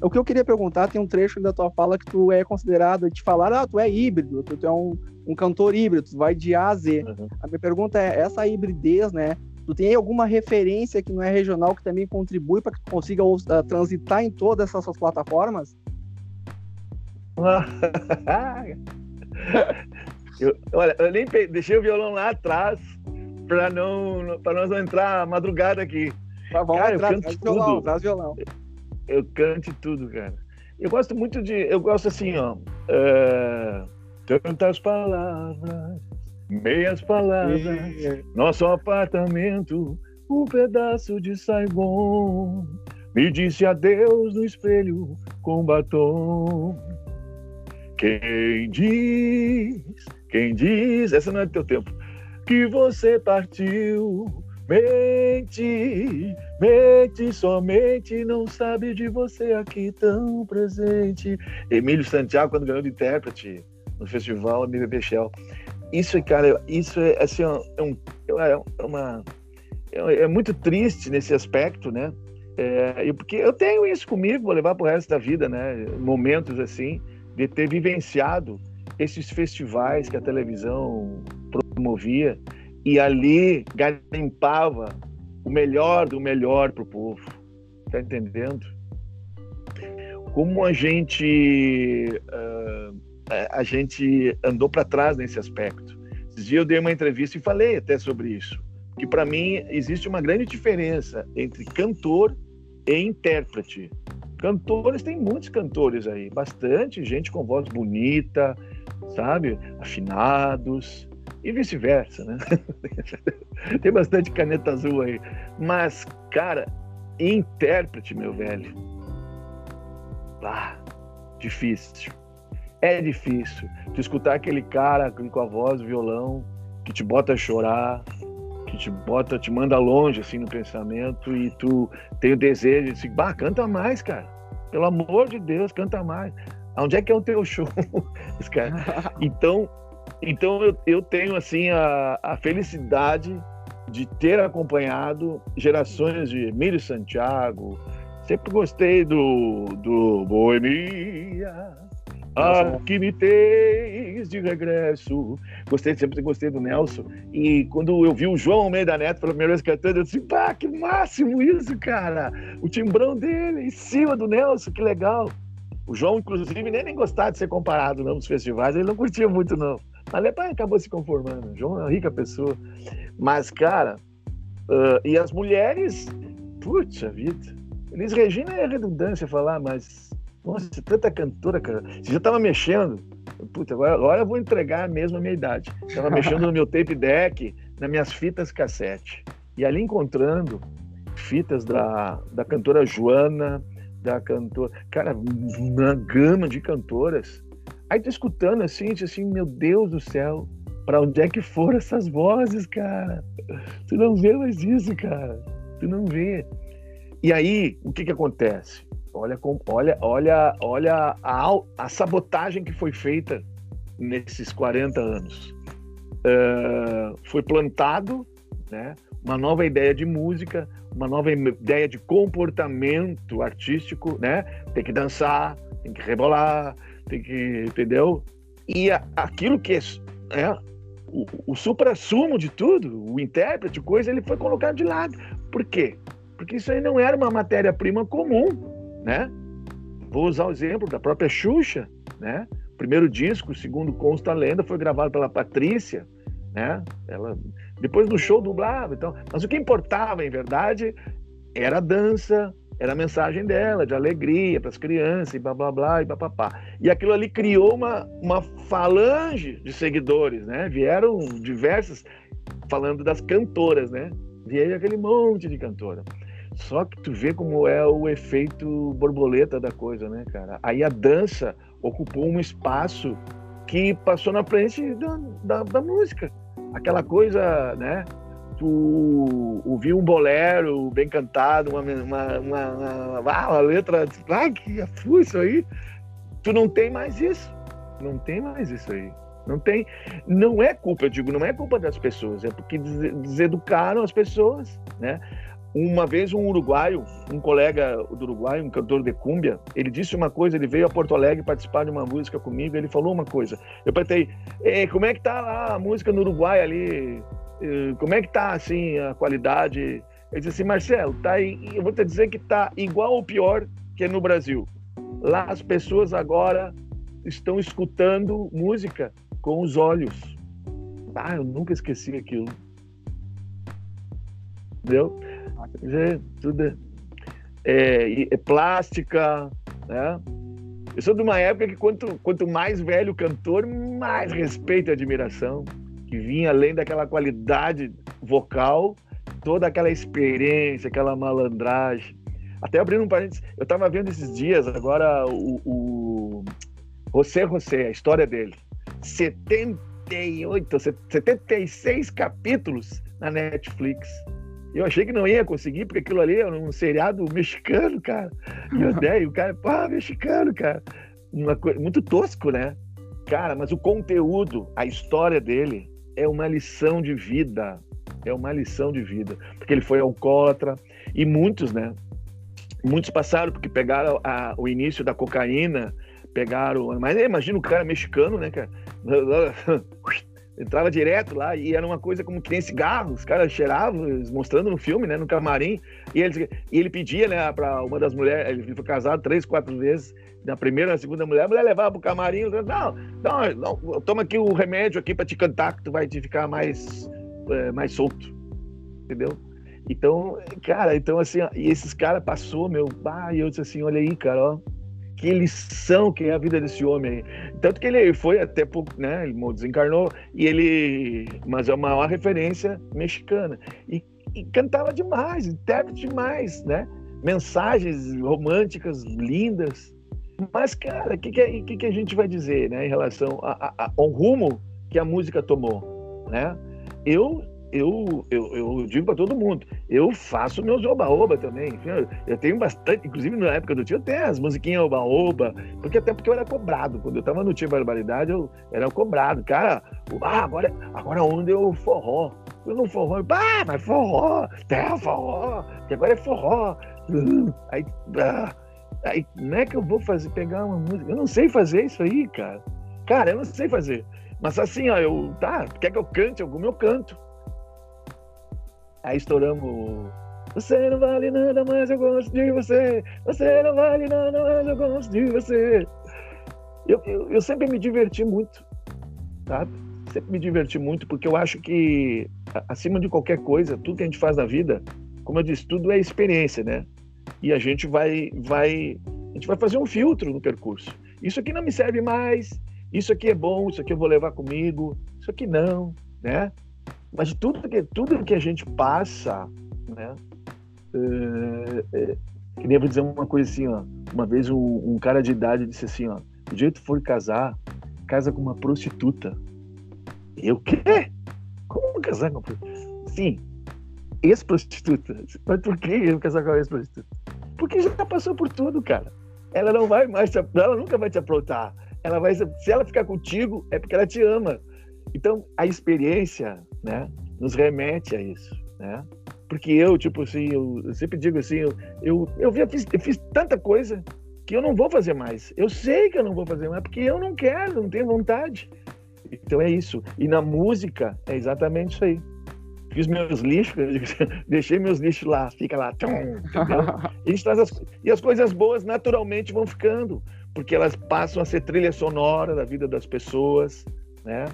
O que eu queria perguntar, tem um trecho da tua fala que tu é considerado, de falar, ah, tu é híbrido, tu, é um, um cantor híbrido, vai de A a Z. Uhum. A minha pergunta é, essa hibridez, né, tu tem alguma referência que não é regional que também contribui para que tu consiga uh, transitar em todas essas plataformas? [laughs] eu, olha, eu nem deixei o violão lá atrás, para não para nós não entrar madrugada aqui. Tá bom, cara, eu canto traz tudo. Violão, traz violão. Eu canto tudo, cara. Eu gosto muito de, eu gosto assim, ó, é, tantas palavras, meias palavras, nosso apartamento, um pedaço de Saigon, me disse adeus no espelho com batom. Quem diz, quem diz, essa não é do teu tempo que você partiu. Mente, mente, somente não sabe de você aqui tão presente. Emílio Santiago, quando ganhou de intérprete no festival MBB Shell. Isso, cara, isso é assim, é, um, é uma. É, é muito triste nesse aspecto, né? É, porque eu tenho isso comigo, vou levar para o resto da vida, né? Momentos assim, de ter vivenciado esses festivais que a televisão promovia e ali garimpava o melhor do melhor para o povo. Tá entendendo? Como a gente uh, a gente andou para trás nesse aspecto. Esses dias eu dei uma entrevista e falei até sobre isso, que para mim existe uma grande diferença entre cantor e intérprete. Cantores, tem muitos cantores aí, bastante gente com voz bonita, sabe? Afinados e vice-versa, né? [laughs] Tem bastante caneta azul aí. Mas, cara, intérprete, meu velho. Ah, difícil. É difícil. Tu escutar aquele cara com a voz, violão, que te bota a chorar. que te bota, te manda longe assim no pensamento e tu tem o desejo de, bah, canta mais, cara. Pelo amor de Deus, canta mais. Onde é que é o teu show? [laughs] [laughs] então, então eu, eu tenho assim a, a felicidade de ter acompanhado gerações de Emílio Santiago. Sempre gostei do, do Boemia. Aqui me tens de regresso. Gostei, sempre gostei do Nelson. E quando eu vi o João Almeida Neto pela primeira vez cantando, eu disse, pá, que máximo isso, cara. O timbrão dele em cima do Nelson, que legal. O João, inclusive, nem, nem gostava de ser comparado não, nos festivais, ele não curtia muito, não. Mas depois acabou se conformando. O João é uma rica pessoa. Mas, cara, uh, e as mulheres, putz, vida. Elis Regina é redundância falar, mas, nossa, tanta cantora, cara. Você já tava mexendo. Putz, agora, agora eu vou entregar mesmo a minha idade. Tava mexendo no meu tape deck, nas minhas fitas cassete. E ali encontrando fitas da, da cantora Joana, da cantora. Cara, uma gama de cantoras. Aí tô escutando assim, assim, meu Deus do céu, para onde é que foram essas vozes, cara? Tu não vê mais isso, cara. Tu não vê. E aí, o que que acontece? Olha, olha, olha, olha a, a sabotagem que foi feita nesses 40 anos. Uh, foi plantado, né? Uma nova ideia de música, uma nova ideia de comportamento artístico, né? Tem que dançar, tem que rebolar, tem que, entendeu? E a, aquilo que é, é o, o supra-sumo de tudo, o intérprete, coisa, ele foi colocado de lado. Por quê? Porque isso aí não era uma matéria-prima comum, né? Vou usar o exemplo da própria Xuxa, né? O primeiro disco, segundo consta a lenda, foi gravado pela Patrícia, né? Ela depois no show dublava, então. Mas o que importava, em verdade, era a dança, era a mensagem dela, de alegria para as crianças, e blá blá blá, e papapá. E aquilo ali criou uma, uma falange de seguidores, né? Vieram diversas, falando das cantoras, né? Vieram aquele monte de cantora. Só que tu vê como é o efeito borboleta da coisa, né, cara? Aí a dança ocupou um espaço que passou na frente da, da, da música aquela coisa, né? Tu ouvir um bolero bem cantado, uma, uma, uma, uma, uma letra, ah, que isso aí. Tu não tem mais isso. Não tem mais isso aí. Não tem, não é culpa, eu digo, não é culpa das pessoas, é porque deseducaram as pessoas, né? Uma vez um uruguaio, um colega do Uruguai, um cantor de cúmbia, ele disse uma coisa, ele veio a Porto Alegre participar de uma música comigo, ele falou uma coisa. Eu perguntei, como é que tá lá a música no Uruguai ali? Como é que tá assim a qualidade? Ele disse assim, Marcelo, tá eu vou te dizer que tá igual ou pior que no Brasil. Lá as pessoas agora estão escutando música com os olhos. Ah, eu nunca esqueci aquilo. Entendeu? É, tudo é, é, é, plástica, né? Eu sou de uma época que quanto, quanto mais velho o cantor, mais respeito e admiração, que vinha além daquela qualidade vocal, toda aquela experiência, aquela malandragem. Até abrindo um parênteses, eu estava vendo esses dias agora o, o José José, a história dele. 78, 76 capítulos na Netflix. Eu achei que não ia conseguir, porque aquilo ali era um seriado mexicano, cara. E eu [laughs] dei, o cara, pá, mexicano, cara. Uma coisa, muito tosco, né? Cara, mas o conteúdo, a história dele é uma lição de vida. É uma lição de vida. Porque ele foi alcoólatra e muitos, né? Muitos passaram porque pegaram a, o início da cocaína, pegaram. Mas imagina o cara mexicano, né, cara? [laughs] entrava direto lá e era uma coisa como que nem cigarro, os caras cheiravam, mostrando no filme, né, no camarim, e ele, e ele pedia, né, para uma das mulheres, ele foi casado três, quatro vezes, na primeira, na segunda mulher, a mulher levava pro camarim, não, não, não toma aqui o remédio aqui para te cantar, que tu vai te ficar mais, é, mais solto, entendeu? Então, cara, então assim, e esses caras passou, meu, pai, eu disse assim, olha aí, cara, ó, que lição que é a vida desse homem. Tanto que ele foi até pouco, né? Ele desencarnou e ele, mas é uma maior referência mexicana e, e cantava demais, intérprete demais, né? Mensagens românticas lindas. Mas cara, o que, que, que, que, a gente vai dizer, né? Em relação a, a, a, ao rumo que a música tomou, né? Eu eu, eu, eu digo para todo mundo, eu faço meus oba-oba também. Eu, eu, tenho bastante, inclusive na época do tio, tenho as musiquinhas oba-oba, porque até porque eu era cobrado. Quando eu tava no Tio Barbaridade, eu era cobrado. Cara, ah, agora, agora onde eu forró? Eu não forró, ah, mas forró, terra forró, que agora é forró. Aí, ah, aí, como é que eu vou fazer, pegar uma música? Eu não sei fazer isso aí, cara. Cara, eu não sei fazer. Mas assim, ó, eu, tá, quer que eu cante alguma, eu canto. Aí estouramos. Você não vale nada, mas eu gosto de você. Você não vale nada, mas eu gosto de você. Eu, eu, eu sempre me diverti muito, sabe? Sempre me diverti muito, porque eu acho que, acima de qualquer coisa, tudo que a gente faz na vida, como eu disse, tudo é experiência, né? E a gente vai, vai, a gente vai fazer um filtro no percurso. Isso aqui não me serve mais, isso aqui é bom, isso aqui eu vou levar comigo, isso aqui não, né? Mas tudo que, tudo que a gente passa, né? É, é, queria dizer uma coisa assim, ó. Uma vez um, um, cara de idade disse assim, ó. O jeito for casar, casa com uma prostituta. Eu quê? Como casar com uma prostituta? Sim, ex-prostituta. Mas por que eu casar com uma ex-prostituta? Porque já passou por tudo, cara. Ela não vai mais, te, ela nunca vai te aprontar. Ela vai, se ela ficar contigo, é porque ela te ama. Então, a experiência, né, nos remete a isso, né? Porque eu, tipo assim, eu, eu sempre digo assim, eu, eu, eu, fiz, eu fiz tanta coisa que eu não vou fazer mais. Eu sei que eu não vou fazer mais, porque eu não quero, não tenho vontade. Então é isso. E na música é exatamente isso aí. Fiz meus lixos, [laughs] deixei meus lixos lá, fica lá, [laughs] e, as, e as coisas boas naturalmente vão ficando, porque elas passam a ser trilha sonora da vida das pessoas, né?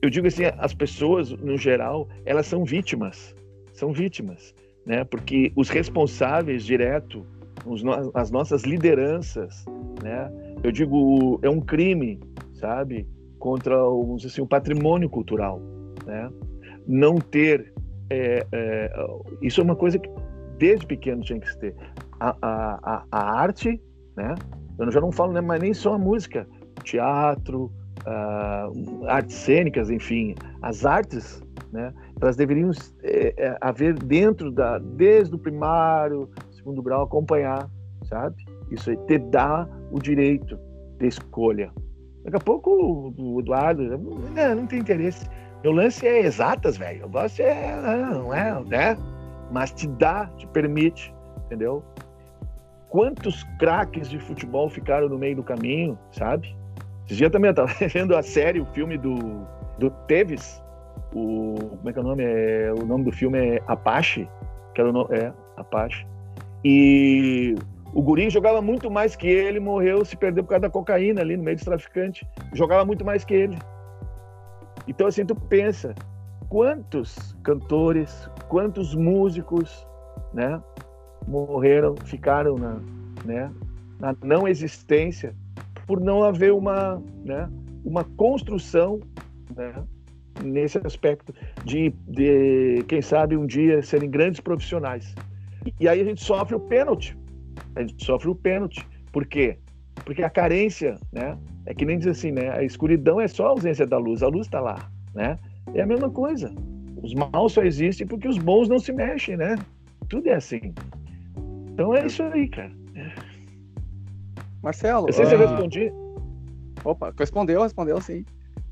Eu digo assim, as pessoas, no geral, elas são vítimas, são vítimas, né? Porque os responsáveis direto, os, as nossas lideranças, né? Eu digo, é um crime, sabe? Contra, vamos assim, o patrimônio cultural, né? Não ter, é, é, isso é uma coisa que desde pequeno tinha que ter. A, a, a, arte, né? Eu já não falo né, mas nem só a música, teatro, uh, artes cênicas, enfim, as artes, né, elas deveriam é, haver dentro da, desde o primário, segundo grau, acompanhar, sabe? Isso aí, te dá o direito de escolha. Daqui a pouco o Eduardo, não, não tem interesse. Meu lance é exatas, velho. Eu gosto é, não é, né? Mas te dá, te permite, entendeu? Quantos craques de futebol ficaram no meio do caminho, sabe? Esse dia também eu tava [laughs] vendo a série, o filme do, do Teves. O, como é que é o nome? É, o nome do filme é Apache. Que era o nome, é, Apache. E o Guri jogava muito mais que ele, morreu, se perdeu por causa da cocaína ali no meio dos traficantes. Jogava muito mais que ele. Então, assim, tu pensa, quantos cantores, quantos músicos, né, morreram, ficaram na, né, na não existência por não haver uma, né, uma construção né, nesse aspecto de, de, quem sabe, um dia serem grandes profissionais. E aí a gente sofre o pênalti. A gente sofre o pênalti. Por quê? Porque a carência, né? É que nem diz assim, né? A escuridão é só a ausência da luz. A luz está lá, né? É a mesma coisa. Os maus só existem porque os bons não se mexem, né? Tudo é assim. Então é isso aí, cara. Marcelo. Eu sei se eu ah, respondi. Opa, respondeu, respondeu sim.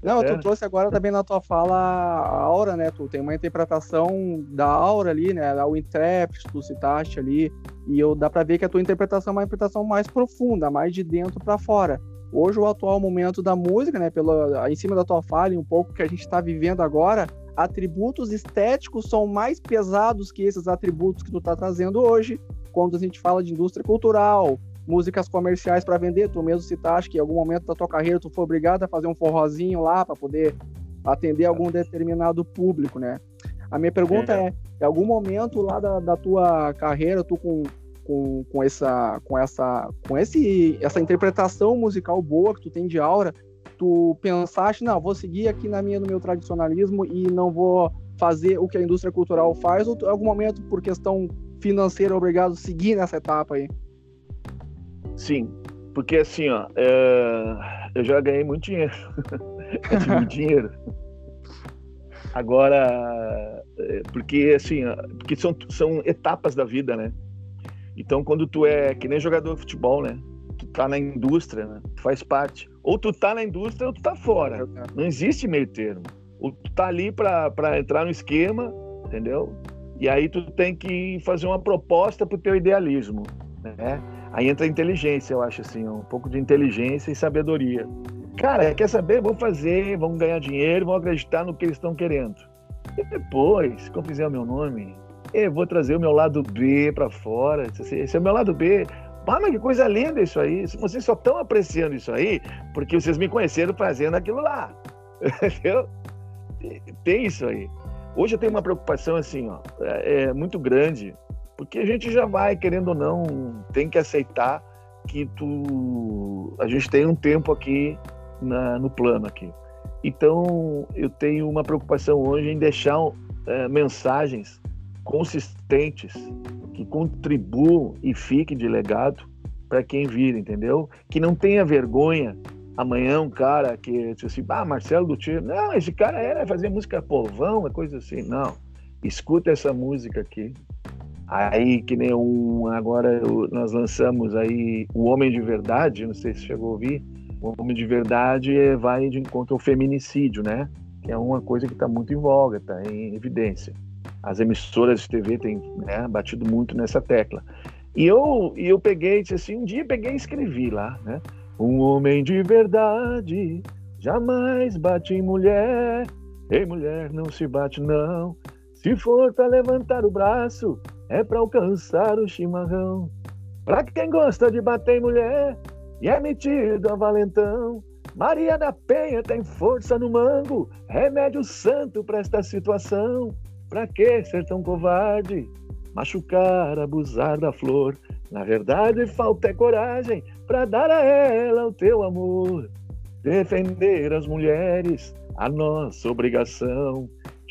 Não, é. tu trouxe agora também na tua fala a aura, né? Tu tem uma interpretação da aura ali, né? O intérprete, tu citaste ali, e eu dá para ver que a tua interpretação é uma interpretação mais profunda, mais de dentro para fora. Hoje o atual momento da música, né? Pelo, em cima da tua fala e um pouco que a gente está vivendo agora, atributos estéticos são mais pesados que esses atributos que tu está trazendo hoje, quando a gente fala de indústria cultural, músicas comerciais para vender. Tu mesmo citaste que em algum momento da tua carreira tu foi obrigado a fazer um forrozinho lá para poder atender algum determinado público, né? A minha pergunta é, é em algum momento lá da, da tua carreira, tu com, com, com, essa, com, essa, com esse, essa interpretação musical boa que tu tem de aura, tu pensaste, não, vou seguir aqui na minha, no meu tradicionalismo e não vou fazer o que a indústria cultural faz, ou em algum momento, por questão financeira, obrigado a seguir nessa etapa aí? Sim, porque assim, ó, é... eu já ganhei muito dinheiro. [laughs] eu tive muito dinheiro. Agora, é, porque assim, porque são, são etapas da vida, né? Então, quando tu é que nem jogador de futebol, né? Tu tá na indústria, né? Tu faz parte. Ou tu tá na indústria ou tu tá fora. Não existe meio termo. Ou tu tá ali para entrar no esquema, entendeu? E aí tu tem que fazer uma proposta pro teu idealismo, né? Aí entra inteligência, eu acho assim, um pouco de inteligência e sabedoria. Cara, quer saber? Vamos fazer, vamos ganhar dinheiro, vamos acreditar no que eles estão querendo. E depois, quando fizer o meu nome, eu vou trazer o meu lado B para fora. Esse é o meu lado B. Ah, mas que coisa linda isso aí. Vocês só estão apreciando isso aí porque vocês me conheceram fazendo aquilo lá. [laughs] Entendeu? Tem isso aí. Hoje eu tenho uma preocupação assim, ó, é, é muito grande, porque a gente já vai, querendo ou não, tem que aceitar que tu, a gente tem um tempo aqui na, no plano aqui. Então eu tenho uma preocupação hoje em deixar é, mensagens consistentes que contribuam e fiquem de legado para quem vir, entendeu? Que não tenha vergonha amanhã um cara que disse assim, ah, Marcelo do Tiro, não, esse cara era fazer música povão, é coisa assim. Não, escuta essa música aqui. Aí que nem um, agora nós lançamos aí O Homem de Verdade, não sei se chegou a ouvir. O Homem de Verdade vai de encontro ao feminicídio, né? Que é uma coisa que está muito em voga, está em evidência. As emissoras de TV têm né, batido muito nessa tecla. E eu, eu peguei, assim, um dia peguei e escrevi lá, né? Um homem de verdade jamais bate em mulher. Ei, mulher, não se bate, não. Se for para levantar o braço, é para alcançar o chimarrão. Pra quem gosta de bater em mulher e é metido a valentão, Maria da Penha tem força no mango, remédio santo para esta situação. Pra que ser tão covarde? Machucar, abusar da flor. Na verdade, falta é coragem para dar a ela o teu amor. Defender as mulheres, a nossa obrigação.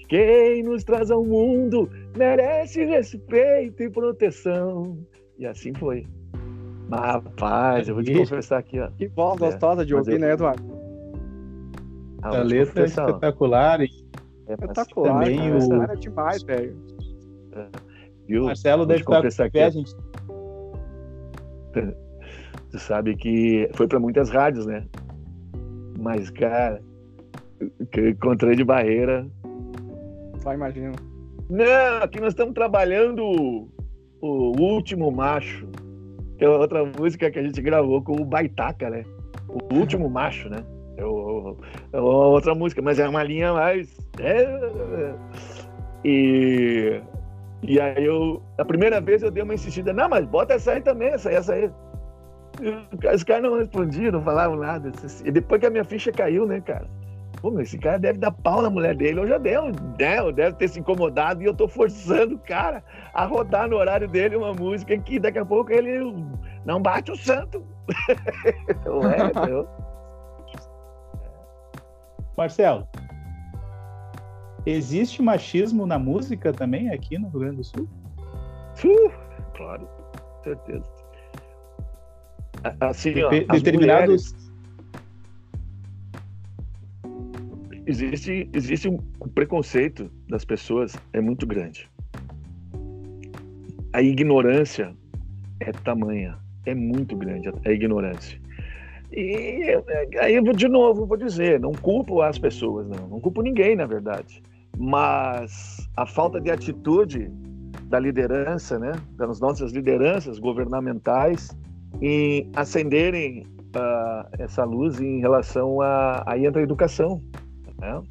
Quem nos traz ao mundo merece respeito e proteção. E assim foi. Mas, rapaz, eu vou te confessar aqui, ó. Que voz é, gostosa de ouvir, eu... né, Eduardo? Ah, a letra é espetacular. E... É, espetacular, também cara, o... é demais, velho. É. Viu? Marcelo deve estar aqui. A gente [laughs] Tu sabe que foi para muitas rádios, né? Mas, cara, que eu encontrei de barreira. Só imagino. Não, aqui nós estamos trabalhando o Último Macho, que é outra música que a gente gravou com o Baitaca, né? O Último Macho, né? É, o, é outra música, mas é uma linha mais. É, e, e aí eu. A primeira vez eu dei uma insistida, não, mas bota essa aí também, essa aí, essa aí. Os caras não respondiam, não falavam nada. E depois que a minha ficha caiu, né, cara? Pô, esse cara deve dar pau na mulher dele. Ou já deu, né? deve ter se incomodado e eu tô forçando o cara a rodar no horário dele uma música que daqui a pouco ele não bate o santo. [laughs] não é, meu. [laughs] Marcelo, existe machismo na música também aqui no Rio Grande do Sul? Uh, claro, certeza assim, ó, determinados. Mulheres... Existe, existe um preconceito das pessoas é muito grande. A ignorância é tamanha, é muito grande a ignorância. E aí eu vou de novo vou dizer, não culpo as pessoas, não, não culpo ninguém, na verdade. Mas a falta de atitude da liderança, né, das nossas lideranças governamentais, em acenderem uh, essa luz em relação a aí entra a educação, né?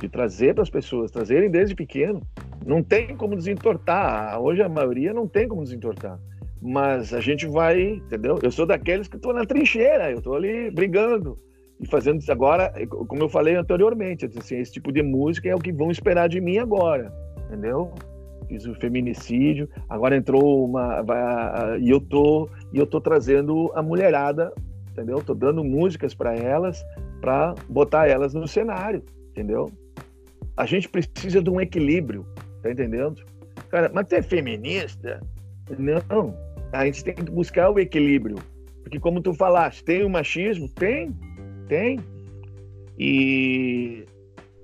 de trazer para as pessoas, trazerem desde pequeno. Não tem como desentortar. Hoje a maioria não tem como desentortar. Mas a gente vai, entendeu? Eu sou daqueles que estou na trincheira, eu estou ali brigando e fazendo isso agora, como eu falei anteriormente, assim, esse tipo de música é o que vão esperar de mim agora, entendeu? fiz o feminicídio, agora entrou uma. E eu tô, e eu tô trazendo a mulherada, entendeu? Tô dando músicas para elas, para botar elas no cenário, entendeu? A gente precisa de um equilíbrio, tá entendendo? Cara, mas é feminista? Não, a gente tem que buscar o equilíbrio. Porque como tu falaste, tem o machismo? Tem, tem. E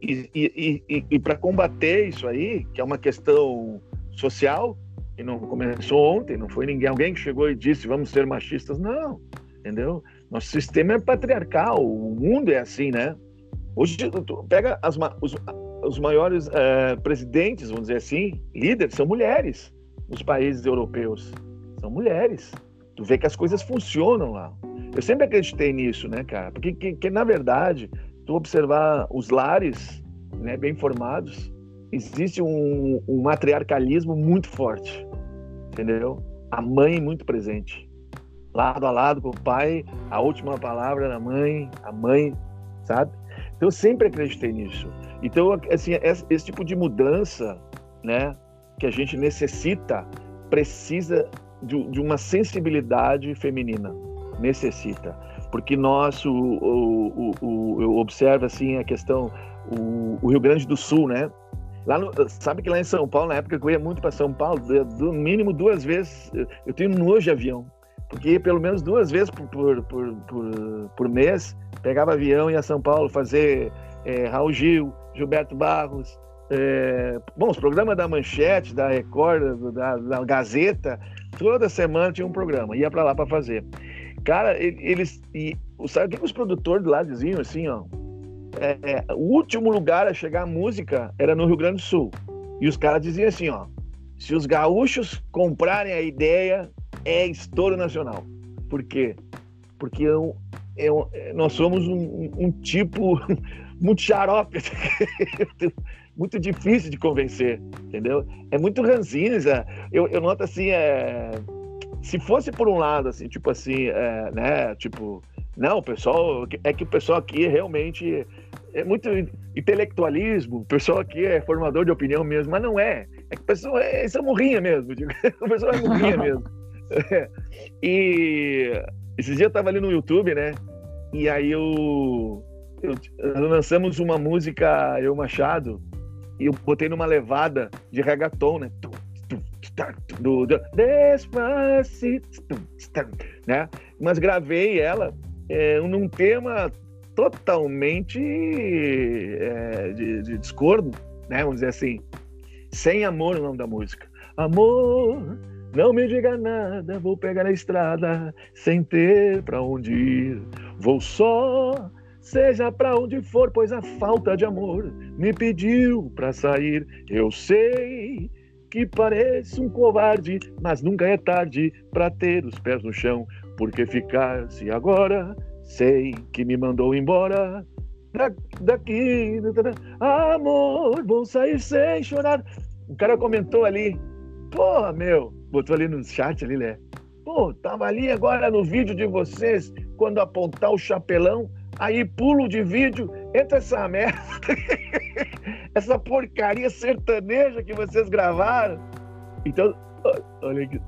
E, e, e, e para combater isso aí, que é uma questão social, e não começou ontem, não foi ninguém, alguém que chegou e disse vamos ser machistas, não, entendeu? Nosso sistema é patriarcal, o mundo é assim, né? Hoje, tu pega as, os, os maiores é, presidentes, vamos dizer assim, líderes, são mulheres nos países europeus. São mulheres. Tu vê que as coisas funcionam lá. Eu sempre acreditei nisso, né, cara? Porque, que, que na verdade, tu observar os lares né, bem formados, existe um, um matriarcalismo muito forte, entendeu? A mãe muito presente. Lado a lado com o pai, a última palavra da mãe, a mãe, sabe? Então eu sempre acreditei nisso. Então, assim, esse, tipo de mudança, né, que a gente necessita, precisa de, de uma sensibilidade feminina. Necessita. Porque nós, o, o, o, eu observo assim a questão, o, Rio Grande do Sul, né? Lá no, sabe que lá em São Paulo, na época que eu ia muito para São Paulo, do mínimo duas vezes, eu tenho nojo de avião, porque pelo menos duas vezes por, por, por, por, por mês pegava avião e ia a São Paulo fazer é, Raul Gil, Gilberto Barros, é, bom, os programas da Manchete, da Record, da, da Gazeta, toda semana tinha um programa, ia para lá para fazer. Cara, eles. E, sabe o que os produtores lá diziam assim, ó? É, é, o último lugar a chegar a música era no Rio Grande do Sul. E os caras diziam assim, ó. Se os gaúchos comprarem a ideia, é estouro nacional. Por quê? Porque eu, eu, nós somos um, um tipo [laughs] muito xarope, [laughs] muito difícil de convencer, entendeu? É muito ranzinza. Eu, eu noto assim, é... se fosse por um lado, assim, tipo assim, é, né, tipo, não, o pessoal, é que o pessoal aqui realmente é muito intelectualismo, o pessoal aqui é formador de opinião mesmo, mas não é. É que o pessoal é, é morrinha mesmo, digo. [laughs] o pessoal é morrinha mesmo. E esses dias eu tava ali no YouTube, né? E aí eu eu, lançamos uma música, eu Machado, e eu botei numa levada de reggaeton, né? Despacito, né? Mas gravei ela é, num tema totalmente é, de, de discordo, né? Vamos dizer assim, sem amor o nome da música. Amor, não me diga nada, vou pegar a estrada sem ter para onde ir. Vou só Seja para onde for, pois a falta de amor me pediu para sair. Eu sei que pareço um covarde, mas nunca é tarde para ter os pés no chão, porque ficar-se agora sei que me mandou embora. Da, daqui, amor, vou sair sem chorar. O cara comentou ali, porra, meu, botou ali no chat ali, né? Pô, tava ali agora no vídeo de vocês, quando apontar o chapelão, aí pulo de vídeo, entra essa merda, [laughs] essa porcaria sertaneja que vocês gravaram. Então, olha aqui,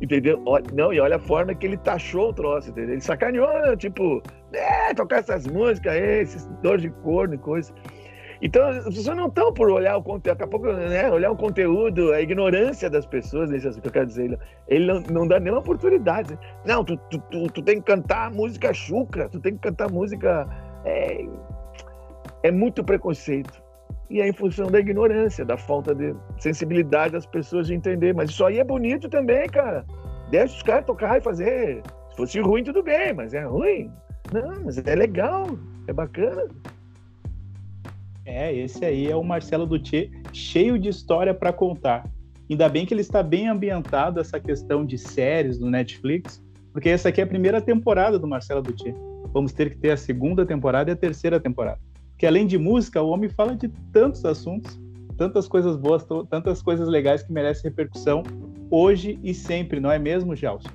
entendeu? Não, e olha a forma que ele taxou o troço, entendeu? Ele sacaneou, tipo, é, tocar essas músicas aí, esses dor de corno e coisa. Então, as pessoas não estão por olhar o conteúdo, daqui a pouco, né, olhar o conteúdo, a ignorância das pessoas, assim que eu quero dizer. Ele, ele não, não dá nenhuma oportunidade. Não, tu, tu, tu, tu, tem que cantar música chucra, tu tem que cantar música. É, é muito preconceito. E é em função da ignorância, da falta de sensibilidade das pessoas de entender. Mas isso aí é bonito também, cara. Deixa os caras tocar e fazer. Se fosse ruim, tudo bem, mas é ruim. Não, mas é legal, é bacana. É, esse aí é o Marcelo Dutier, cheio de história para contar. Ainda bem que ele está bem ambientado essa questão de séries do Netflix, porque essa aqui é a primeira temporada do Marcelo Dutier. Vamos ter que ter a segunda temporada e a terceira temporada. Porque além de música, o homem fala de tantos assuntos, tantas coisas boas, tantas coisas legais que merecem repercussão hoje e sempre, não é mesmo, Gelson?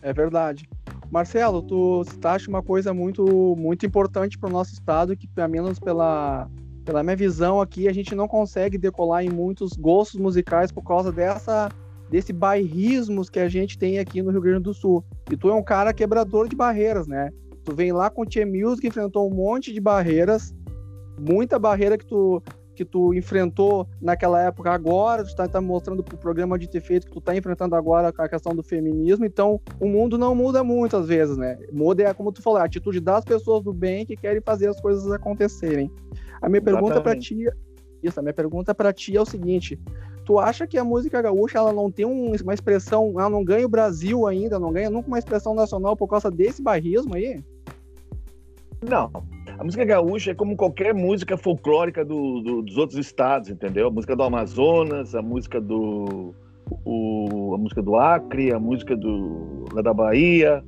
É verdade. Marcelo, tu citaste uma coisa muito, muito importante para o nosso estado, que pelo menos pela, pela minha visão aqui, a gente não consegue decolar em muitos gostos musicais por causa dessa desse bairrismos que a gente tem aqui no Rio Grande do Sul. E tu é um cara quebrador de barreiras, né? Tu vem lá com o Tia Music, enfrentou um monte de barreiras, muita barreira que tu que tu enfrentou naquela época agora, tu está tá mostrando pro programa de ter feito que tu está enfrentando agora com a questão do feminismo, então o mundo não muda muitas vezes, né? Muda é como tu falou, a atitude das pessoas do bem que querem fazer as coisas acontecerem. A minha pergunta para ti, isso, a minha pergunta para ti é o seguinte: tu acha que a música gaúcha ela não tem um, uma expressão, ela não ganha o Brasil ainda, não ganha nunca uma expressão nacional por causa desse barrismo aí? Não. A música gaúcha é como qualquer música folclórica do, do, dos outros estados, entendeu? A música do Amazonas, a música do o, a música do Acre, a música do lá da Bahia,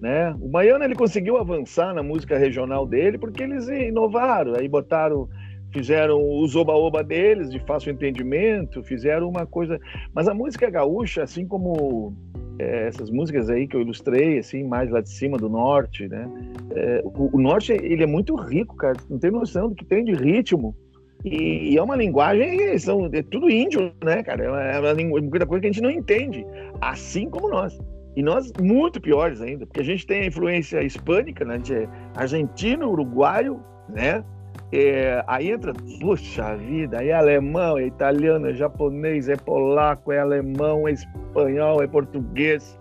né? O baiano ele conseguiu avançar na música regional dele porque eles inovaram, aí botaram fizeram o oba-oba deles, de fácil entendimento, fizeram uma coisa. Mas a música gaúcha, assim como é, essas músicas aí que eu ilustrei, assim, mais lá de cima do norte, né? É, o, o, norte, ele é muito rico, cara. Não tem noção do que tem de ritmo. E, e é uma linguagem, são, é tudo índio, né, cara? É uma, é muita coisa que a gente não entende, assim como nós. E nós, muito piores ainda, porque a gente tem a influência hispânica, né? A gente é argentino, uruguaio, né? É, aí entra, puxa vida, é alemão, é italiano, é japonês, é polaco, é alemão, é espanhol, é português,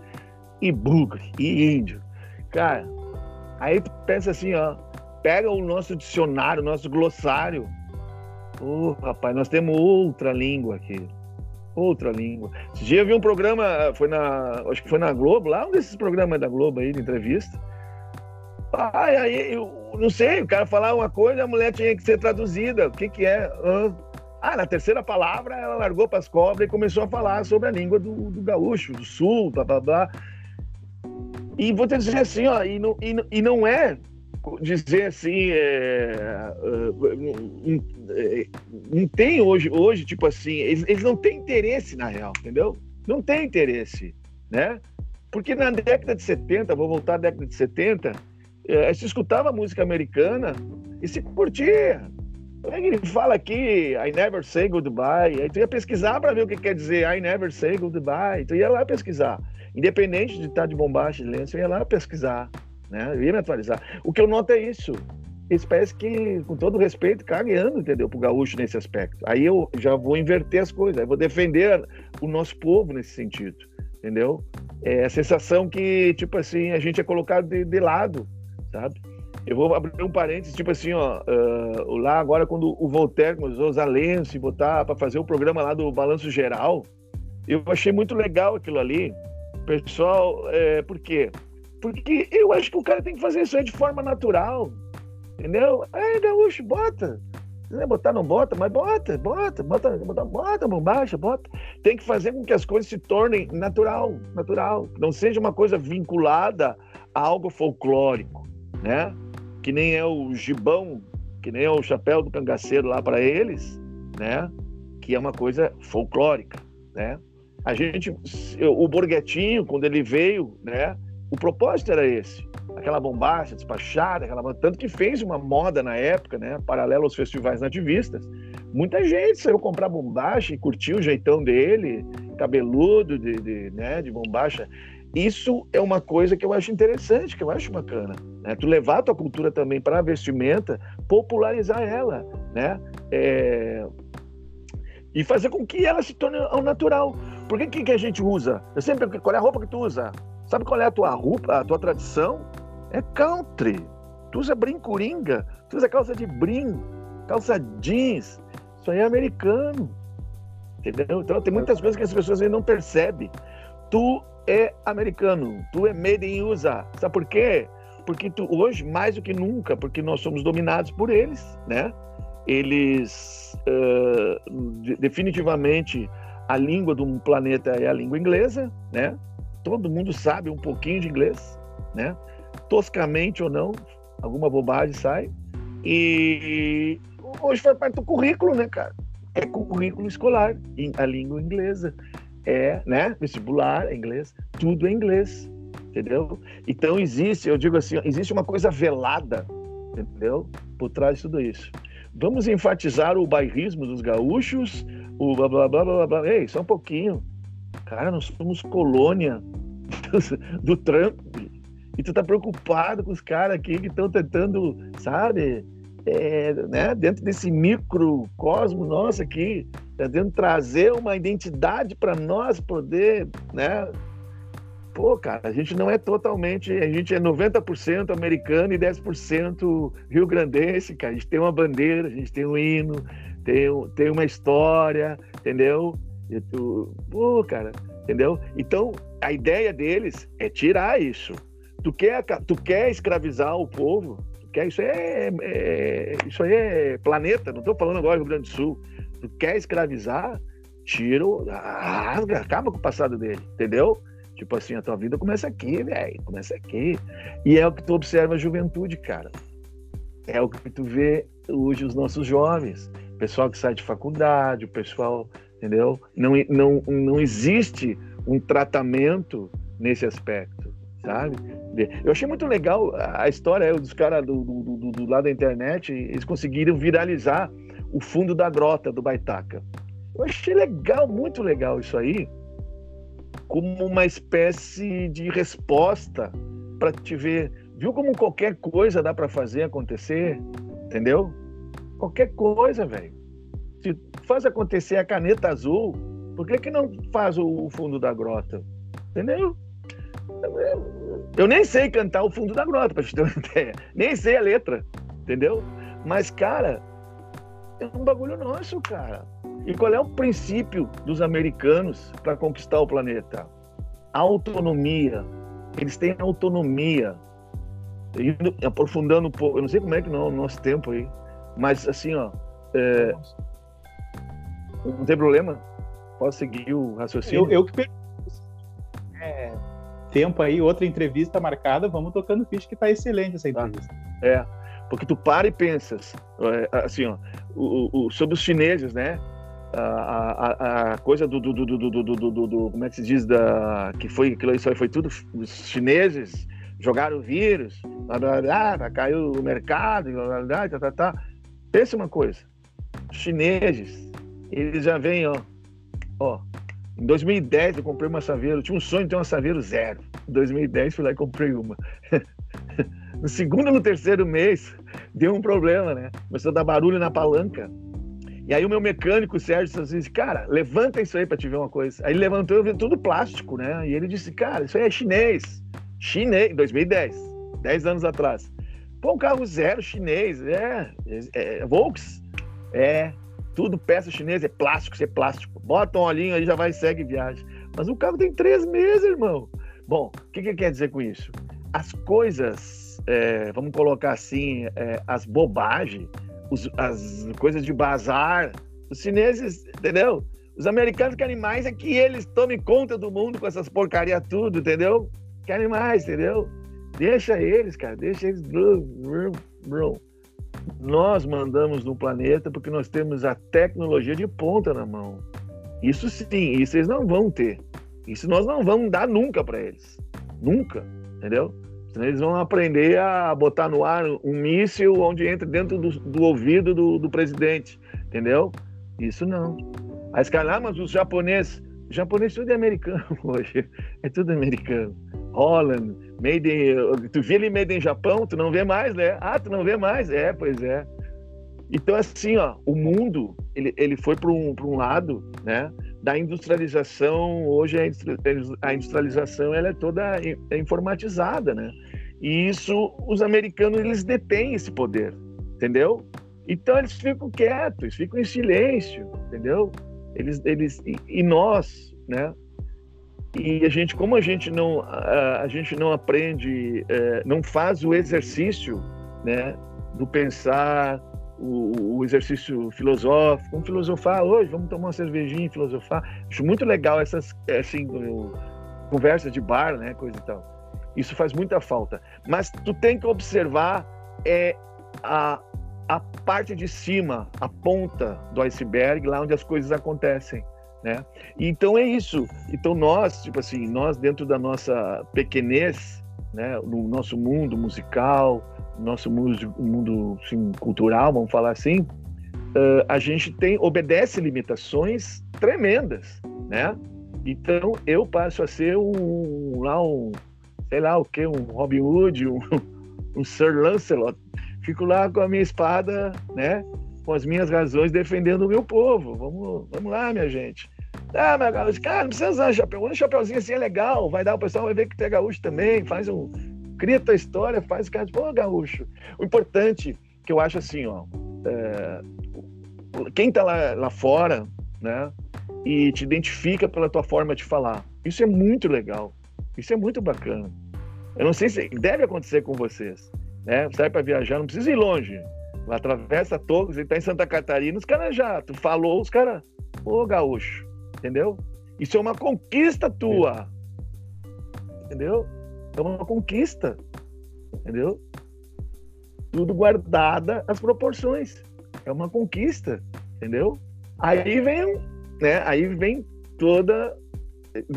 e bugre, e índio. Cara, aí pensa assim, ó, pega o nosso dicionário, o nosso glossário. Ô, oh, rapaz, nós temos outra língua aqui. Outra língua. Esse dia eu vi um programa, foi na, acho que foi na Globo, lá um desses programas da Globo aí, de entrevista Ai, aí, eu não sei, o cara falava uma coisa, a mulher tinha que ser traduzida. O que que é? Ah, na terceira palavra, ela largou para as cobras e começou a falar sobre a língua do, do gaúcho, do sul, blá, blá, blá. E vou te dizer assim, ó, e não, e, e não é dizer assim, é, é, não tem hoje, hoje tipo assim, eles, eles não têm interesse na real, entendeu? Não tem interesse, né? Porque na década de 70, vou voltar à década de 70, é, se escutava música americana e se curtia. É ele fala aqui, I never say goodbye. Aí tu ia pesquisar para ver o que quer dizer I never say goodbye. Tu ia lá pesquisar. Independente de estar de bombacha, de lenço, eu ia lá pesquisar. Né? Eu ia me atualizar. O que eu noto é isso. Eles que, com todo respeito, cagueando, entendeu? Pro gaúcho nesse aspecto. Aí eu já vou inverter as coisas. Aí vou defender o nosso povo nesse sentido. Entendeu? É a sensação que, tipo assim, a gente é colocado de, de lado sabe? Eu vou abrir um parênteses, tipo assim, ó, uh, lá agora quando o Voltaire começou usar lenço e botar para fazer o programa lá do Balanço Geral, eu achei muito legal aquilo ali. Pessoal, é, por quê? Porque eu acho que o cara tem que fazer isso aí de forma natural, entendeu? É, gaúcho, bota. Não botar, não bota, mas bota, bota, bota, bota, bota, bombacha, bota. Tem que fazer com que as coisas se tornem natural, natural. Não seja uma coisa vinculada a algo folclórico né? Que nem é o gibão, que nem é o chapéu do cangaceiro lá para eles, né? Que é uma coisa folclórica, né? A gente, o Borghetinho, quando ele veio, né? O propósito era esse, aquela bombacha despachada, aquela tanto que fez uma moda na época, né? Paralelo aos festivais nativistas. Muita gente saiu comprar bombacha e curtiu o jeitão dele, cabeludo de, de, né, de bombacha. Isso é uma coisa que eu acho interessante, que eu acho bacana. Né? Tu levar a tua cultura também para a vestimenta, popularizar ela, né? É... E fazer com que ela se torne ao natural. Por que, que a gente usa? Eu sempre qual é a roupa que tu usa? Sabe qual é a tua roupa, a tua tradição? É country. Tu usa brincoringa, tu usa calça de brim, calça jeans. Isso aí é americano. Entendeu? Então tem muitas coisas que as pessoas não percebem. Tu é americano, tu é made in USA. Sabe por quê? Porque tu, hoje, mais do que nunca, porque nós somos dominados por eles, né? Eles, uh, definitivamente, a língua do planeta é a língua inglesa, né? Todo mundo sabe um pouquinho de inglês, né? Toscamente ou não, alguma bobagem sai. E hoje faz parte do currículo, né, cara? É currículo escolar, a língua inglesa é, né? Vestibular, inglês, tudo é inglês, entendeu? Então existe, eu digo assim, existe uma coisa velada, entendeu? Por trás de tudo isso. Vamos enfatizar o bairrismo dos gaúchos, o blá blá blá blá blá. Ei, só um pouquinho. Cara, nós somos colônia do, do Trump. E tu tá preocupado com os caras aqui que estão tentando, sabe? É, né, dentro desse microcosmo nosso aqui, tentando trazer uma identidade para nós poder, né? Pô, cara, a gente não é totalmente, a gente é 90% americano e 10% rio-grandense, cara. A gente tem uma bandeira, a gente tem um hino, tem, tem uma história, entendeu? E tu, pô, cara, entendeu? Então, a ideia deles é tirar isso. Tu quer, tu quer escravizar o povo, quer, isso é, é, isso aí é planeta, não estou falando agora do Rio Grande do Sul. Tu quer escravizar, tira, rasga, acaba com o passado dele, entendeu? Tipo assim, a tua vida começa aqui, velho, começa aqui. E é o que tu observa a juventude, cara. É o que tu vê hoje os nossos jovens, o pessoal que sai de faculdade, o pessoal, entendeu? Não, não, não existe um tratamento nesse aspecto, sabe? Eu achei muito legal a história dos caras do, do, do, do, lado da internet, eles conseguiram viralizar o fundo da grota do Baitaca. Eu achei legal, muito legal isso aí, como uma espécie de resposta para te ver. Viu como qualquer coisa dá para fazer acontecer? Entendeu? Qualquer coisa, velho. Se faz acontecer a caneta azul, por que, que não faz o fundo da grota? Entendeu? Eu nem sei cantar o fundo da grota, pra te ter uma [laughs] ideia. Nem sei a letra, entendeu? Mas, cara, é um bagulho nosso, cara. E qual é o princípio dos americanos para conquistar o planeta? Autonomia. Eles têm autonomia. Indo, aprofundando um pouco, eu não sei como é que não é o nosso tempo aí, mas assim, ó, é, não tem problema? Posso seguir o raciocínio? Eu, eu que pergunto. Tempo aí, outra entrevista marcada, vamos tocando ficha que tá excelente essa entrevista. É, porque tu para e pensas, é, assim, ó, o, o, sobre os chineses, né? A, a, a coisa do do, do, do, do, como é que se diz, da, que foi, aquilo aí foi tudo, os chineses jogaram o vírus, blá, blá, blá, caiu o mercado, blá, blá, tá, tá, tá. Pensa uma coisa, os chineses, eles já vêm, ó, ó, em 2010 eu comprei uma Saveiro, tinha um sonho de ter uma Saveiro zero. Em 2010 fui lá e comprei uma. [laughs] no segundo e no terceiro mês deu um problema, né? Começou a dar barulho na palanca. E aí o meu mecânico, o Sérgio, disse cara, levanta isso aí para te ver uma coisa. Aí ele levantou e eu vi tudo plástico, né? E ele disse, cara, isso aí é chinês. Chinês, 2010, 10 anos atrás. Pô, um carro zero chinês, é, é, é Volks, é, tudo peça chinesa, é plástico, é plástico. Bota um olhinho aí, já vai segue viagem. Mas o carro tem três meses, irmão. Bom, o que, que quer dizer com isso? As coisas, é, vamos colocar assim, é, as bobagens, os, as coisas de bazar, os chineses, entendeu? Os americanos querem mais é que eles tomem conta do mundo com essas porcaria tudo, entendeu? Querem mais, entendeu? Deixa eles, cara, deixa eles. Nós mandamos no planeta porque nós temos a tecnologia de ponta na mão. Isso sim, isso eles não vão ter. Isso nós não vamos dar nunca para eles. Nunca, entendeu? Senão eles vão aprender a botar no ar um míssil onde entra dentro do, do ouvido do, do, presidente, entendeu? Isso não. Caras, ah, mas os japoneses, japonês tudo é americano [laughs] hoje, é tudo americano. Holland, made in, tu vê ali made in Japão, tu não vê mais, né? Ah, tu não vê mais? É, pois é. Então, assim, ó, o mundo, ele, ele foi para um, um lado, né, da industrialização, hoje a industrialização, ela é toda é informatizada, né? E isso, os americanos, eles detêm esse poder, entendeu? Então, eles ficam quietos, ficam em silêncio, entendeu? Eles, eles, e, e nós, né, e a gente, como a gente não, a, a gente não aprende, é, não faz o exercício, né, do pensar, o, o, exercício filosófico, vamos filosofar hoje, vamos tomar uma cervejinha e filosofar. Acho muito legal essas, assim, conversas de bar, né, coisa e tal. Isso faz muita falta. Mas tu tem que observar é a, a parte de cima, a ponta do iceberg, lá onde as coisas acontecem né? Então é isso. Então nós, tipo assim, nós dentro da nossa pequenez, né, no nosso mundo musical, nosso mundo, assim, cultural, vamos falar assim, uh, a gente tem obedece limitações tremendas, né? Então eu passo a ser um lá um sei lá o que, um Robin Hood, um, [laughs] um Sir Lancelot, Fico lá com a minha espada, né? Com as minhas razões defendendo o meu povo. Vamos, vamos lá, minha gente. Ah, mas gaúcho, cara, não precisa usar chapéu. Um chapéuzinho assim é legal. Vai dar, o pessoal vai ver que tu é gaúcho também. Faz um. Cria tua história, faz o cara, pô, gaúcho. O importante que eu acho assim, ó. É, quem tá lá, lá fora, né? E te identifica pela tua forma de falar. Isso é muito legal. Isso é muito bacana. Eu não sei se deve acontecer com vocês. Né? Sai para viajar, não precisa ir longe. Atravessa todos, ele tá em Santa Catarina, os caras já, tu falou, os caras, ô gaúcho, entendeu? Isso é uma conquista tua. Entendeu? É uma conquista. Entendeu? Tudo guardada as proporções. É uma conquista, entendeu? Aí vem, né? Aí vem toda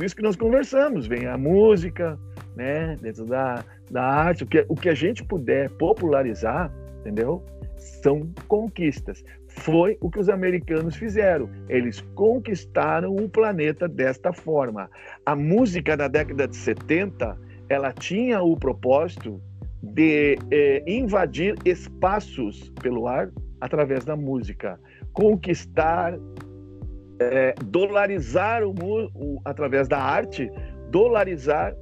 isso que nós conversamos, vem a música, né? Dentro da, da arte, o que, o que a gente puder popularizar, entendeu? São conquistas. Foi o que os americanos fizeram. Eles conquistaram o planeta desta forma. A música da década de 70, ela tinha o propósito de eh, invadir espaços pelo ar através da música, conquistar, eh, dolarizar o, através da arte, dolarizar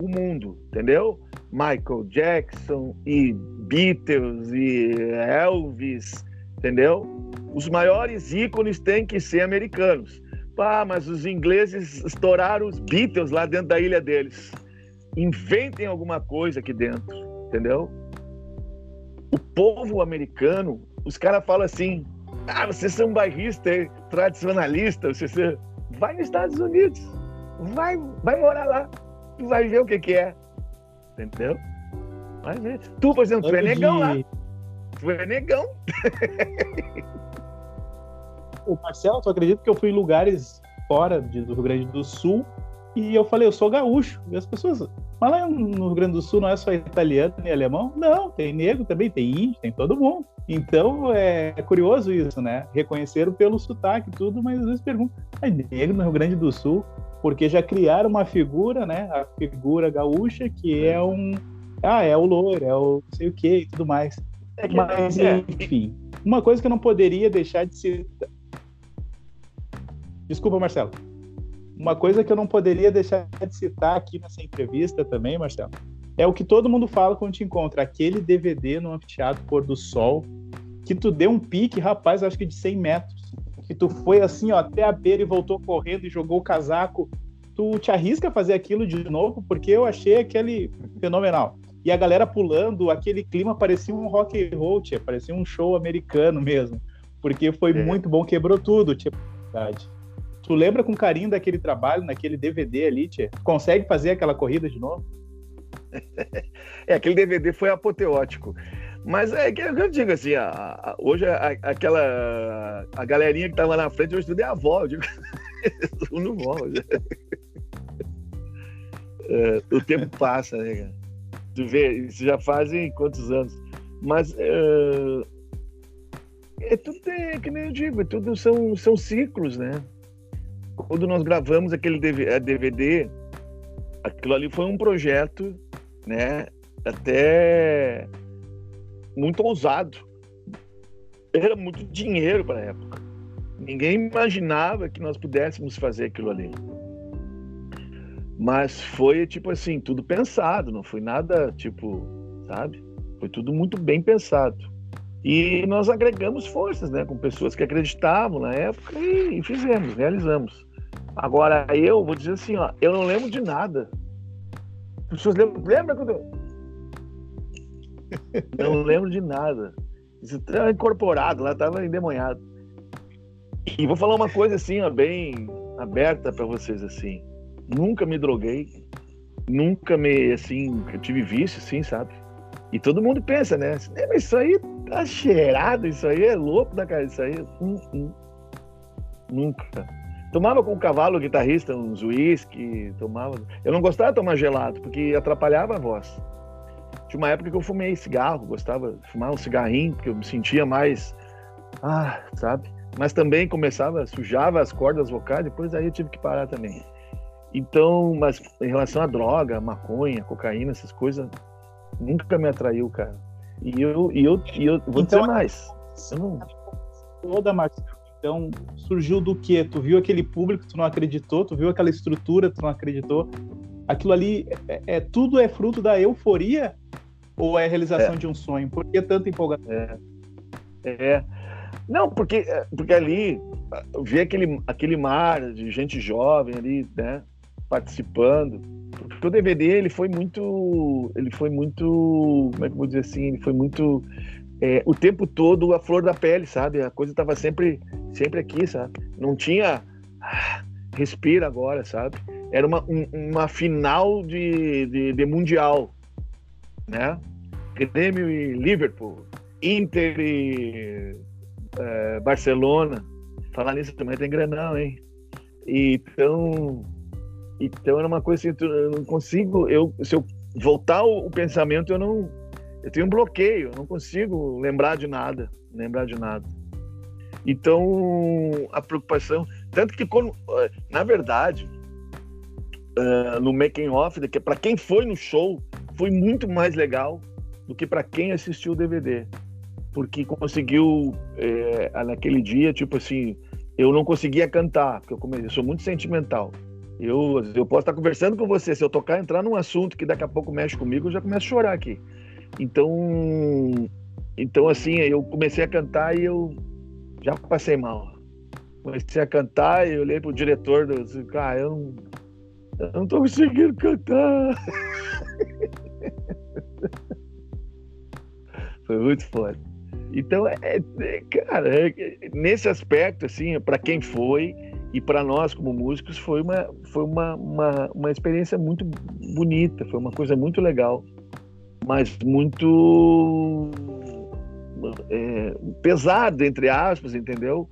o mundo, entendeu? Michael Jackson e Beatles e Elvis, entendeu? Os maiores ícones têm que ser americanos. Ah, mas os ingleses estouraram os Beatles lá dentro da ilha deles. Inventem alguma coisa aqui dentro, entendeu? O povo americano, os caras falam assim: ah, vocês são bairristas, tradicionalistas, você vai nos Estados Unidos, vai, vai morar lá tu vai ver o que, que é. Entendeu? Vai ver. Tu, por exemplo, tu é negão de... lá. É negão. [laughs] o Marcelo, tu acredita que eu fui em lugares fora do Rio Grande do Sul e eu falei, eu sou gaúcho. E as pessoas, mas lá no Rio Grande do Sul não é só italiano e alemão? Não, tem negro também, tem índio, tem todo mundo. Então é, curioso isso, né? Reconheceram pelo sotaque e tudo, mas às vezes perguntam, é negro no Rio Grande do Sul? porque já criaram uma figura, né? A figura gaúcha, que é um. Ah, é o loiro, é o não sei o que e tudo mais. É que, Mas, é. enfim, uma coisa que eu não poderia deixar de citar. Desculpa, Marcelo. Uma coisa que eu não poderia deixar de citar aqui nessa entrevista também, Marcelo, é o que todo mundo fala quando te encontra. Aquele DVD no Anfiteatro Pôr do Sol, que tu deu um pique, rapaz, acho que de 100 metros que tu foi assim, ó, até a beira e voltou correndo e jogou o casaco, tu te arrisca a fazer aquilo de novo? Porque eu achei aquele fenomenal. E a galera pulando, aquele clima parecia um rock and roll, tia, parecia um show americano mesmo. Porque foi é. muito bom, quebrou tudo, tia. Verdade. Tu lembra com carinho daquele trabalho, naquele DVD ali, tia? Consegue fazer aquela corrida de novo? [laughs] é, aquele DVD foi apoteótico. Mas é que eu digo assim, a, a, hoje a, aquela a galerinha que tava na frente, hoje tudo é avó, eu digo, [laughs] tudo vó. [laughs] É, o tempo passa, né, cara? Tu vê, isso já fazem quantos anos? Mas é, é tudo é, que nem eu digo, é tudo são, são ciclos, né? Quando nós gravamos aquele DVD, aquilo ali foi um projeto, né? Até muito ousado. Era muito dinheiro para a época. Ninguém imaginava que nós pudéssemos fazer aquilo ali. Mas foi tipo assim, tudo pensado, não foi nada tipo, sabe? Foi tudo muito bem pensado. E nós agregamos forças, né, com pessoas que acreditavam na época e, e fizemos, realizamos. Agora eu vou dizer assim, ó, eu não lembro de nada. As pessoas lembram, lembra quando eu, [laughs] não lembro de nada. Isso estava incorporado lá, estava endemonhado. E vou falar uma coisa assim, ó, bem aberta para vocês assim. Nunca me droguei, nunca me assim, eu tive vício, assim, sabe? E todo mundo pensa, né? Isso aí tá cheirado, isso aí é louco da cara, isso aí. Hum, hum. Nunca. Tomava com o cavalo, o guitarrista, uns uísque, tomava. Eu não gostava de tomar gelado, porque atrapalhava a voz. Tinha uma época que eu fumei cigarro, gostava de fumar um cigarrinho, porque eu me sentia mais. Ah, sabe? Mas também começava, sujava as cordas vocais, depois aí eu tive que parar também. Então, mas em relação à droga, maconha, cocaína, essas coisas, nunca me atraiu, cara. E eu, e eu, e eu vou então, dizer mais. Eu não... Toda Marcelo, então surgiu do quê? Tu viu aquele público, tu não acreditou, tu viu aquela estrutura, tu não acreditou. Aquilo ali, é, é tudo é fruto da euforia ou é a realização é. de um sonho? Por que tanta empolgação? É. é. Não, porque, porque ali ver aquele, aquele mar de gente jovem ali, né, participando. Porque o DVD ele foi muito, ele foi muito, como é que eu vou dizer assim, ele foi muito é, o tempo todo a flor da pele, sabe? A coisa estava sempre, sempre aqui, sabe? Não tinha ah, respira agora, sabe? Era uma, um, uma final de, de, de mundial, né? Grêmio e Liverpool, Inter e é, Barcelona. Falar nisso também tem granão, hein? Então, então era uma coisa assim, eu não consigo, eu, se eu voltar o, pensamento, eu não, eu tenho um bloqueio, eu não consigo lembrar de nada, lembrar de nada. Então, a preocupação, tanto que quando, na verdade, uh, no making off, que para quem foi no show, foi muito mais legal do que para quem assistiu o DVD porque conseguiu é, naquele dia, tipo assim, eu não conseguia cantar, porque eu, comecei, eu sou muito sentimental. Eu, eu posso estar conversando com você, se eu tocar, entrar num assunto que daqui a pouco mexe comigo, eu já começo a chorar aqui. Então, então assim, eu comecei a cantar e eu já passei mal. Comecei a cantar e eu olhei pro diretor, eu disse, cara, eu não, eu não tô conseguindo cantar. [laughs] Foi muito forte. Então, é, é cara, é, nesse aspecto, assim, para quem foi e para nós como músicos foi uma foi uma, uma, uma experiência muito bonita, foi uma coisa muito legal, mas muito é, pesado entre aspas, entendeu?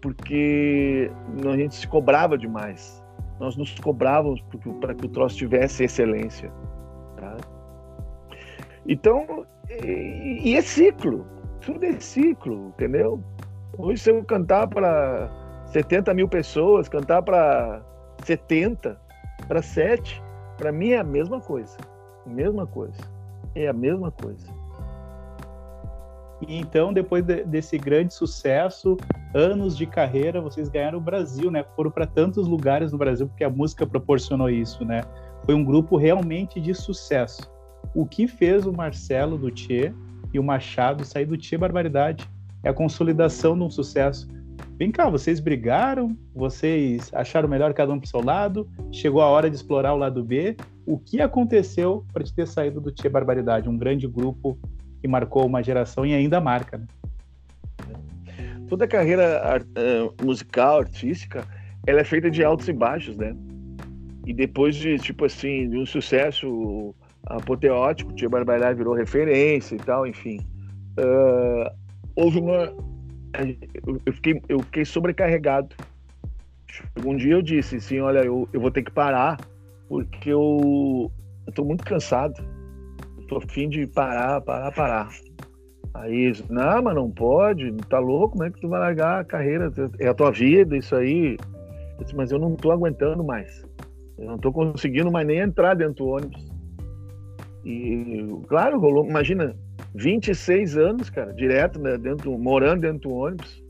Porque a gente se cobrava demais. Nós nos cobrávamos para que o troço tivesse excelência. Tá? Então, e, e é ciclo tudo é ciclo, entendeu? Hoje, se eu cantar para 70 mil pessoas, cantar para 70, para 7, para mim é a mesma coisa. Mesma coisa. É a mesma coisa. E então, depois de, desse grande sucesso, anos de carreira, vocês ganharam o Brasil, né? Foram para tantos lugares no Brasil porque a música proporcionou isso, né? Foi um grupo realmente de sucesso. O que fez o Marcelo Dutier e o Machado sair do Tia Barbaridade. É a consolidação de um sucesso. Vem cá, vocês brigaram, vocês acharam melhor cada um para o seu lado, chegou a hora de explorar o lado B. O que aconteceu para te ter saído do Tia Barbaridade, um grande grupo que marcou uma geração e ainda marca? Né? Toda a carreira uh, musical, artística, ela é feita de altos e baixos, né? E depois de, tipo assim, de um sucesso apoteótico, Tia Barbaridade virou referência e tal, enfim. Uh, houve uma. Eu fiquei, eu fiquei sobrecarregado. Um dia eu disse assim: olha, eu, eu vou ter que parar, porque eu estou muito cansado. Estou a fim de parar, parar, parar. Aí, não, mas não pode, tá louco, como é que tu vai largar a carreira? É a tua vida, isso aí. Eu disse, mas eu não estou aguentando mais. Eu não estou conseguindo mais nem entrar dentro do ônibus. E, claro, rolou, imagina, 26 anos, cara, direto, né, dentro, morando dentro do ônibus.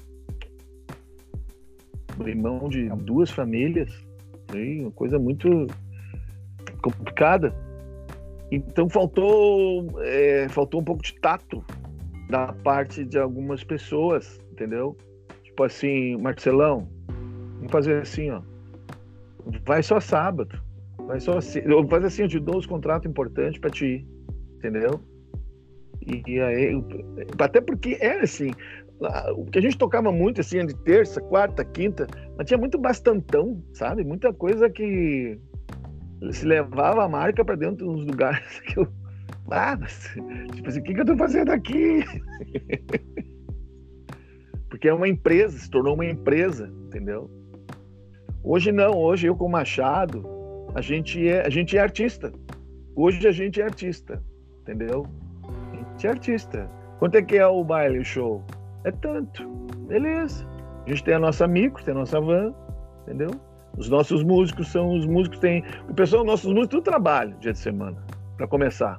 Irmão de duas famílias. Aí, uma coisa muito complicada. Então faltou, é, faltou um pouco de tato da parte de algumas pessoas, entendeu? Tipo assim, Marcelão, vamos fazer assim, ó. Vai só sábado. Mas só assim, eu fazer assim, eu te dou os contratos importantes para te ir, entendeu? E, aí, até porque era assim, o que a gente tocava muito assim, de terça, quarta, quinta, mas tinha muito bastantão, sabe? Muita coisa que se levava a marca para dentro dos lugares [laughs] que eu. Ah, mas, tipo assim, o que, que eu tô fazendo aqui? [laughs] Porque é uma empresa, se tornou uma empresa, entendeu? Hoje não, hoje eu com o Machado, a gente é, a gente é artista. Hoje a gente é artista, entendeu? Gente é artista. Quanto é que é o baile, o show? É tanto. Beleza. A gente tem a nossa micro, tem a nossa van, entendeu? Os nossos músicos são os músicos tem o pessoal, nossos músicos tudo trabalho dia de semana, para começar.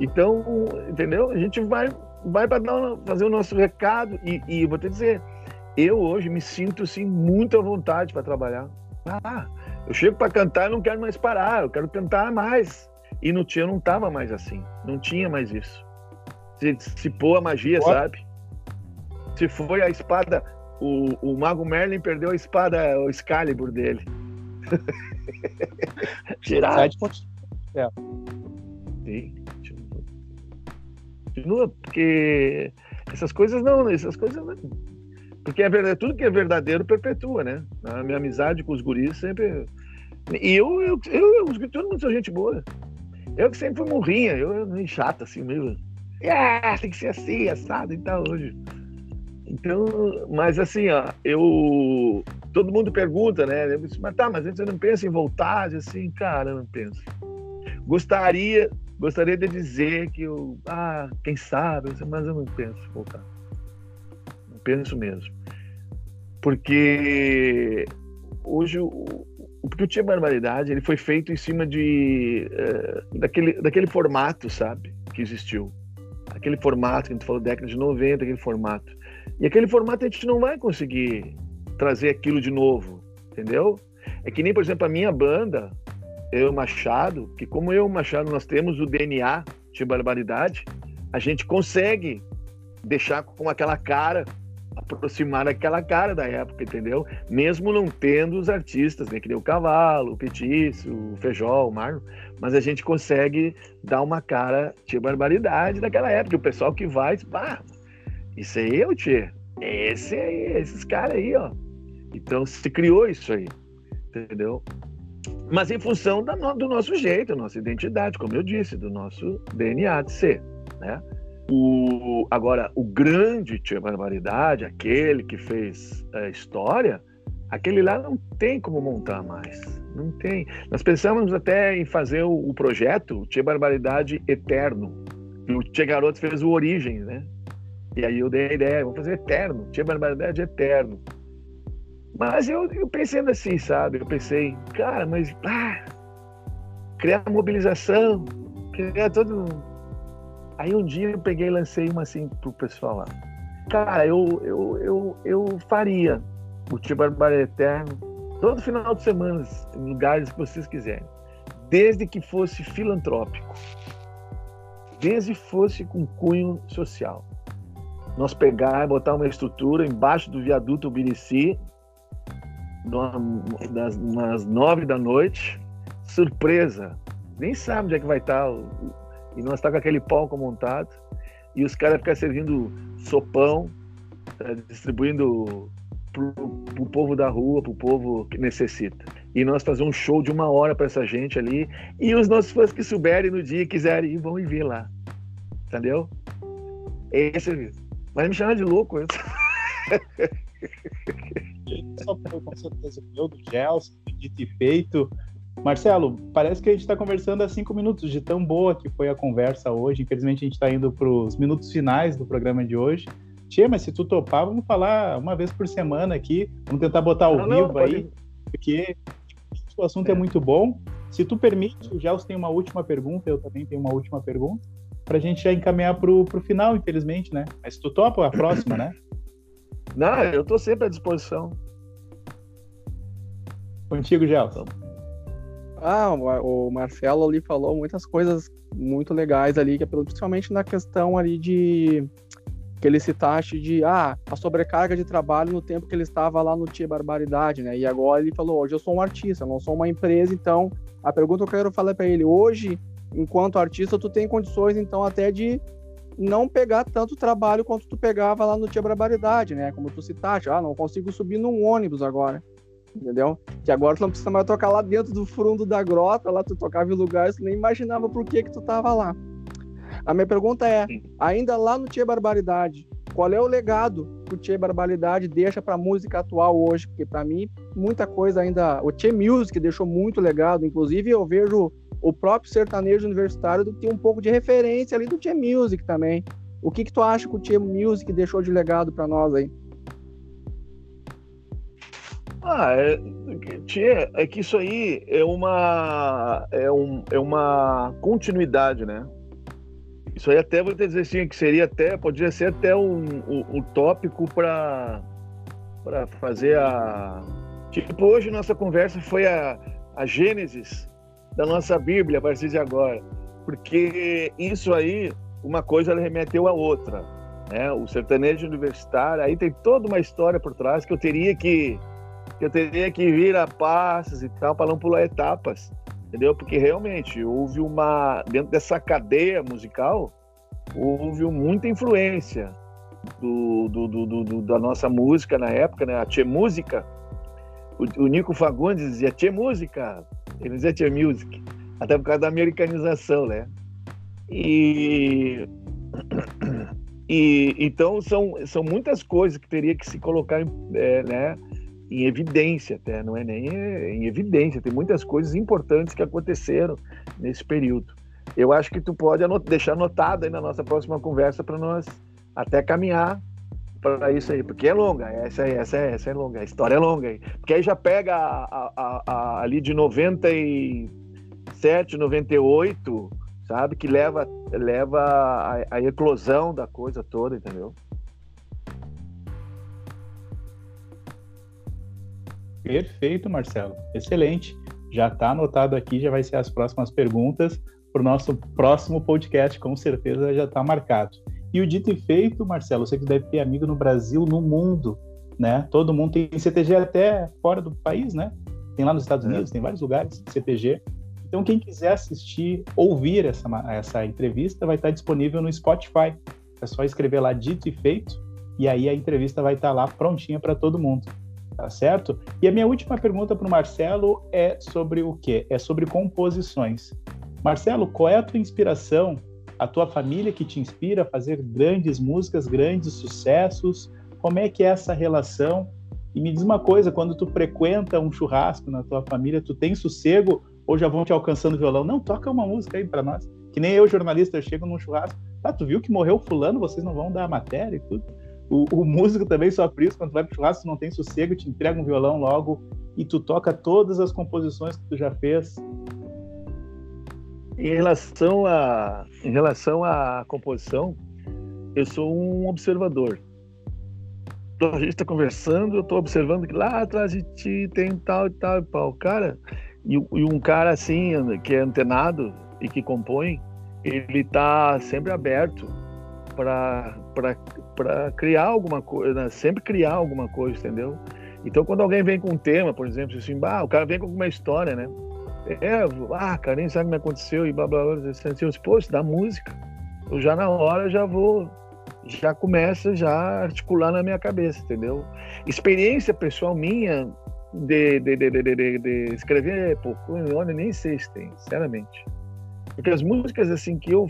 Então, entendeu? A gente vai, vai para fazer o nosso recado e, e vou te dizer, eu hoje me sinto assim muito à vontade para trabalhar. Ah, eu chego para cantar e não quero mais parar, eu quero cantar mais. E no Tia não tava mais assim, não tinha mais isso. Se dissipou a magia, What? sabe? Se foi a espada, o, o Mago Merlin perdeu a espada, o Excalibur dele. [laughs] Tirar. É. Sim, continua, porque essas coisas não, essas coisas não. Porque é verdade, tudo que é verdadeiro perpetua, né? A minha amizade com os guris sempre. E eu, eu, eu, eu os guris, todo mundo são gente boa. Eu que sempre fui morrinha, eu meio chata assim mesmo. Ah, tem que ser assim, assado e tal hoje. Então, mas assim, ó, eu. Todo mundo pergunta, né? Eu disse, mas tá, mas você não pensa em voltar? Assim, cara, eu não penso. Gostaria, gostaria de dizer que eu. Ah, quem sabe, mas eu não penso em voltar. Não penso mesmo. Porque hoje o, porque o Tia Barbaridade ele foi feito em cima de uh, daquele, daquele formato, sabe, que existiu. Aquele formato que a gente falou década de 90, aquele formato. E aquele formato a gente não vai conseguir trazer aquilo de novo, entendeu? É que nem, por exemplo, a minha banda, eu Machado, que como eu Machado nós temos o DNA de barbaridade, a gente consegue deixar com aquela cara aproximar daquela cara da época, entendeu? Mesmo não tendo os artistas, né? Que nem o Cavalo, o Petiço, o Feijó, o Marlon, mas a gente consegue dar uma cara de barbaridade daquela época. O pessoal que vai, pá, isso aí é o Tchê. Esse aí, esses caras aí, ó. Então se criou isso aí, entendeu? Mas em função da, do nosso jeito, nossa identidade, como eu disse, do nosso DNA de ser, né? O, agora, o grande Tia Barbaridade, aquele que fez a história, aquele lá não tem como montar mais. Não tem. Nós pensamos até em fazer o, o projeto Tia Barbaridade Eterno. E o Tia Garoto fez o Origem, né? E aí eu dei a ideia, vamos fazer Eterno, Tia Barbaridade Eterno. Mas eu, eu pensei assim, sabe? Eu pensei, cara, mas ah, criar mobilização, criar todo Aí um dia eu peguei e lancei uma assim pro pessoal lá. Cara, eu, eu, eu, eu faria o Tio Barbara Eterno todo final de semana, em lugares que vocês quiserem. Desde que fosse filantrópico. Desde que fosse com cunho social. Nós pegar e botar uma estrutura embaixo do viaduto Ubirici, nas, nove da noite, surpresa. Nem sabe onde é que vai estar e nós tá com aquele palco montado e os caras ficam servindo sopão, tá, distribuindo pro, pro povo da rua, pro povo que necessita. E nós fazer um show de uma hora para essa gente ali e os nossos fãs que souberem no dia quiserem ir, vão e ver lá. Entendeu? Esse vai me chamar de louco. [laughs] Só com certeza eu do Gelson, dito e feito. Marcelo, parece que a gente está conversando há cinco minutos, de tão boa que foi a conversa hoje. Infelizmente, a gente está indo para os minutos finais do programa de hoje. Tia, mas se tu topar, vamos falar uma vez por semana aqui. Vamos tentar botar ao não, vivo não, aí, porque o assunto é. é. muito bom. Se tu permite, o Gels tem uma última pergunta, eu também tenho uma última pergunta, para a gente já encaminhar para o final, infelizmente, né? Mas se tu topa a próxima, né? [laughs] Não, eu estou sempre à disposição. Contigo, Gelson. Ah, o Marcelo ali falou muitas coisas muito legais ali, que é principalmente na questão ali de que ele citaste de ah, a sobrecarga de trabalho no tempo que ele estava lá no Tia Barbaridade, né? E agora ele falou, hoje eu sou um artista, não sou uma empresa, então a pergunta que eu quero falar para ele, hoje, enquanto artista, tu tem condições então até de não pegar tanto trabalho quanto tu pegava lá no Tia Barbaridade, né? Como tu citaste, ah, não consigo subir num ônibus agora entendeu? Que agora tu não precisa mais tocar lá dentro do fundo da grota, lá tu tocava em lugares que nem imaginava por que que tu tava lá. A minha pergunta é, ainda lá no Tia Barbaridade, qual é o legado que o Tia Barbaridade deixa para a música atual hoje? Porque para mim, muita coisa ainda... O Tia Music deixou muito legado, inclusive eu vejo o próprio sertanejo universitário tem um pouco de referência ali do Tia Music também. O que que tu acha que o Tia Music deixou de legado para nós aí? Ah, é, tchê, é que isso aí é uma, é, um, é uma continuidade, né? Isso aí até vou dizer assim, que seria até, poderia ser até um, um, um tópico para para fazer a. Tipo, hoje nossa conversa foi a, a Gênesis da nossa Bíblia a partir de agora. Porque isso aí, uma coisa ela remeteu à outra. Né? O sertanejo universitário, aí tem toda uma história por trás que eu teria que, que eu teria que vir a passos e tal, para não pular etapas entendeu? Porque realmente houve uma dentro dessa cadeia musical houve muita influência do, do, do, do da nossa música na época, né? A Tchê Música. O, o, Nico Fagundes dizia Tchê Música, ele dizia Tchê Music, até por causa da americanização, né? E, [coughs] e então são, são muitas coisas que teria que se colocar, é, né? Em evidência até, não é nem em evidência, tem muitas coisas importantes que aconteceram nesse período. Eu acho que tu pode anot deixar anotado aí na nossa próxima conversa para nós até caminhar para isso aí, porque é longa, essa é, essa é, essa é longa, a história é longa aí, porque aí já pega a, a, a, ali de 97, 98, sabe, que leva, leva a, a eclosão da coisa toda, entendeu? Perfeito, Marcelo. Excelente. Já está anotado aqui, já vai ser as próximas perguntas para o nosso próximo podcast, com certeza já está marcado. E o dito e feito, Marcelo, você que deve ter amigo no Brasil, no mundo, né? Todo mundo tem CTG até fora do país, né? Tem lá nos Estados é. Unidos, é. tem vários lugares CTG. Então, quem quiser assistir, ouvir essa, essa entrevista, vai estar disponível no Spotify. É só escrever lá dito e feito, e aí a entrevista vai estar lá prontinha para todo mundo tá certo? E a minha última pergunta para o Marcelo é sobre o quê? É sobre composições. Marcelo, qual é a tua inspiração, a tua família que te inspira a fazer grandes músicas, grandes sucessos? Como é que é essa relação? E me diz uma coisa, quando tu frequenta um churrasco na tua família, tu tem sossego ou já vão te alcançando violão? Não, toca uma música aí para nós. Que nem eu, jornalista, eu chego num churrasco, tá, tu viu que morreu fulano, vocês não vão dar matéria e tudo? O, o, músico também sofre isso, quando tu vai pro churrasco, não tem sossego, te entrega um violão logo e tu toca todas as composições que tu já fez. Em relação a, em relação à composição, eu sou um observador. A gente está conversando, eu estou observando que lá atrás de ti tem tal e tal e tal. Cara, e, e um cara assim, que é antenado e que compõe, ele está sempre aberto para criar alguma coisa, né? sempre criar alguma coisa, entendeu? Então, quando alguém vem com um tema, por exemplo, assim, o cara vem com alguma história, né? É, ah, cara, nem sabe o que me aconteceu e blá blá blá. Assim, eu disse, pô, isso dá música. Eu já na hora já vou, já começa já a articular na minha cabeça, entendeu? Experiência pessoal minha de, de, de, de, de escrever, pô, olha, nem sei se tem, sinceramente. Porque as músicas, assim, que eu,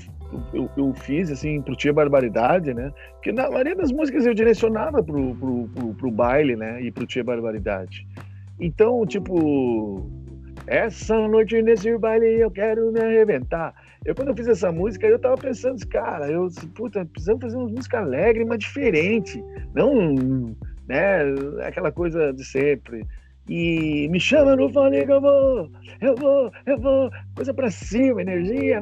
eu, eu fiz, assim, pro Tia Barbaridade, né? Porque na maioria das músicas eu direcionava pro, pro, pro, pro baile, né? E pro Tia Barbaridade. Então, tipo, essa noite nesse baile eu quero me arrebentar. Eu, quando eu fiz essa música, eu tava pensando, cara, eu, puta, precisamos fazer uma música alegre, mas diferente. Não, né, aquela coisa de sempre e me chama no fone que eu vou, eu vou, eu vou, coisa para cima, energia,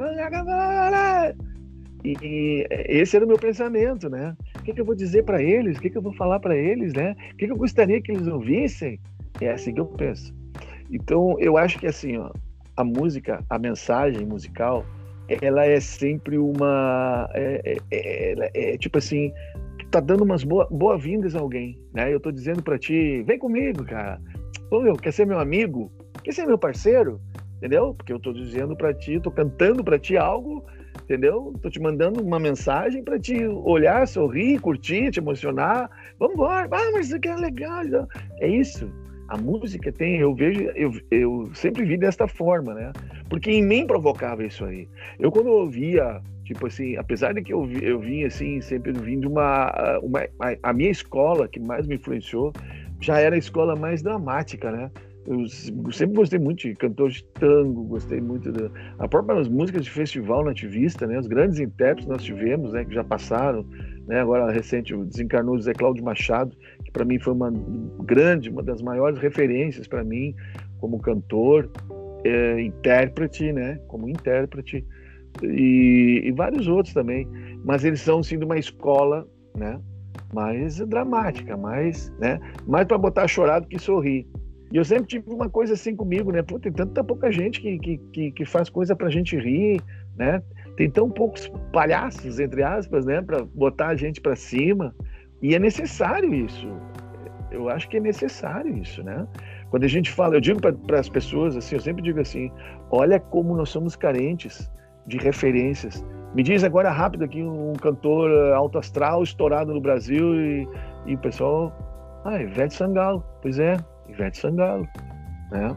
e, e esse era o meu pensamento, né? O que, que eu vou dizer para eles? O que, que eu vou falar para eles, né? O que, que eu gostaria que eles ouvissem? É assim que eu penso. Então, eu acho que assim, ó, a música, a mensagem musical, ela é sempre uma, é, é, é, é tipo assim, tá dando umas boas-vindas boa a alguém, né? Eu tô dizendo para ti, vem comigo, cara Meu, quer ser meu amigo? Quer ser meu parceiro? Entendeu? Porque eu tô dizendo para ti, tô cantando para ti algo, entendeu? Tô te mandando uma mensagem para te olhar, sorrir, curtir, te emocionar. Vamos embora. Ah, mas isso aqui é legal. É isso. A música tem, eu vejo, eu, eu sempre vi desta forma, né? Porque em mim provocava isso aí. Eu quando eu ouvia, tipo assim, apesar de que eu, eu vim assim, sempre vim de uma, uma a minha escola que mais me influenciou já era a escola mais dramática, né? Eu sempre gostei muito de cantores de tango, gostei muito da a própria músicas de festival nativista, né? Os grandes intérpretes nós tivemos, né? Que já passaram, né? Agora recente desencarnou José Cláudio Machado, que para mim foi uma grande, uma das maiores referências para mim como cantor, é, intérprete, né? Como intérprete, e, e vários outros também. Mas eles são, sim, de uma escola, né? Mais dramática, mais, né? mais para botar chorado que sorrir. E eu sempre tive uma coisa assim comigo, né? Pô, tem tanta pouca gente que, que, que, que faz coisa pra gente rir, né? Tem tão poucos palhaços, entre aspas, né? Pra botar a gente para cima. E é necessário isso. Eu acho que é necessário isso, né? Quando a gente fala, eu digo para as pessoas assim, eu sempre digo assim: olha como nós somos carentes de referências. Me diz agora rápido aqui um cantor alto astral estourado no Brasil e, e o pessoal, ah, Ivete Sangalo. Pois é, Ivete Sangalo, né?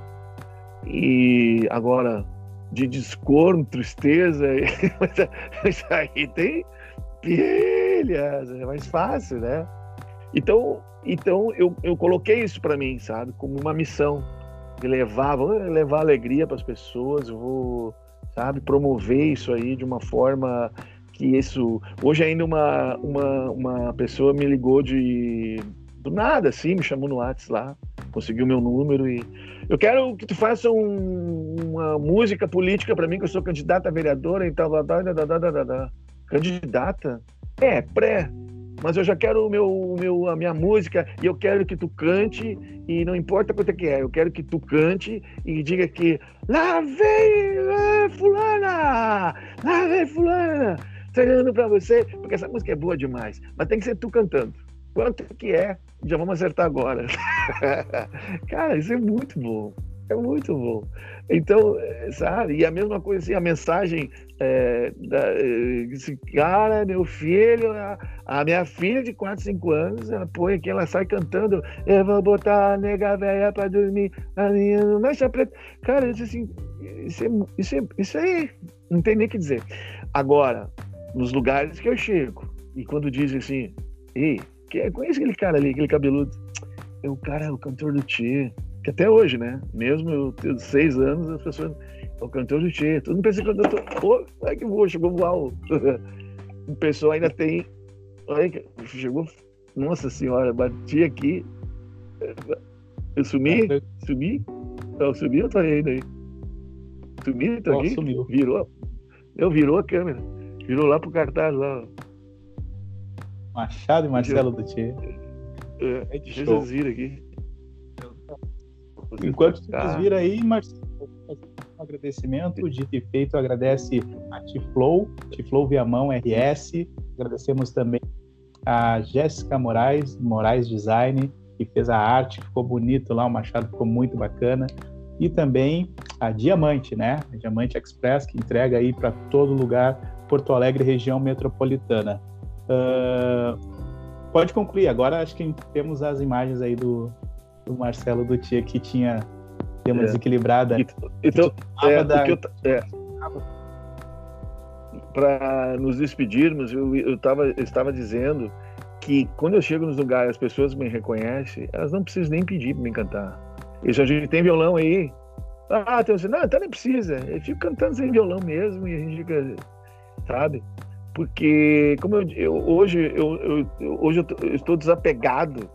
E agora, de descorno, tristeza, [laughs] isso aí tem pilhas, é mais fácil, né? Então, então eu, eu coloquei isso para mim, sabe, como uma missão de levar, vou levar alegria para as pessoas, vou, sabe, promover isso aí de uma forma que isso. Hoje ainda uma, uma, uma pessoa me ligou de do nada, assim, me chamou no WhatsApp lá conseguiu meu número e eu quero que tu faça um, uma música política para mim que eu sou candidata a vereadora e tal, da, da, da, da, da, candidata é pré mas eu já quero o meu, meu, a minha música e eu quero que tu cante e não importa quanto é que é, eu quero que tu cante e diga que lá vem lá, fulana, lá vem fulana, treinando para você, porque essa música é boa demais, mas tem que ser tu cantando. Quanto que é? Já vamos acertar agora. [laughs] Cara, isso é muito bom. É muito bom. Então, sabe? E a mesma coisa assim, a mensagem é, da, esse cara, meu filho, a, a, minha filha de 4, 5 anos, ela põe aqui, ela sai cantando, eu vou botar a nega velha pra dormir, a minha mancha preta. Cara, isso assim, isso, é, isso, é, isso aí, não tem nem o que dizer. Agora, nos lugares que eu chego, e quando dizem assim, ei, que, conhece aquele cara ali, aquele cabeludo. É o cara, o cantor do Tchê. Que até hoje, né? Mesmo eu tendo seis anos, as pessoas. É o cantor do Tchê. Todo mundo pensa que eu tô. Pô, é que vou, chegou voar. [laughs] O, pessoal ainda tem. Olha, chegou. Nossa senhora, bati aqui. Eu sumi? Sumi? Eu sumi ou tô ainda aí? Sumi? Tô aqui? Sumiu. Virou. Eu virou a câmera. Virou lá pro cartaz lá. Machado e Marcelo do Tchê. É, é deixa vocês virem aqui. Enquanto vocês viram aí, Marcelo, um agradecimento, dito e feito, agradece a Tiflow, Tiflow Viamão RS, agradecemos também a Jéssica Moraes, Moraes Design, que fez a arte, ficou bonito lá, o machado ficou muito bacana, e também a Diamante, né? A Diamante Express, que entrega aí para todo lugar, Porto Alegre, região metropolitana. Uh, pode concluir. Agora acho que temos as imagens aí do, do Marcelo do Tia que tinha deu uma é. desequilibrada. Então, é, da... eu, é, para nos despedirmos, eu, eu, tava, eu estava dizendo que quando eu chego nos lugares as pessoas me reconhecem, elas não precisam nem pedir para me cantar. E se a gente tem violão aí, ah, tem não, então nem precisa. Eu fico cantando sem violão mesmo e a gente fica, sabe? porque como eu, eu hoje eu, eu, hoje eu, estou desapegado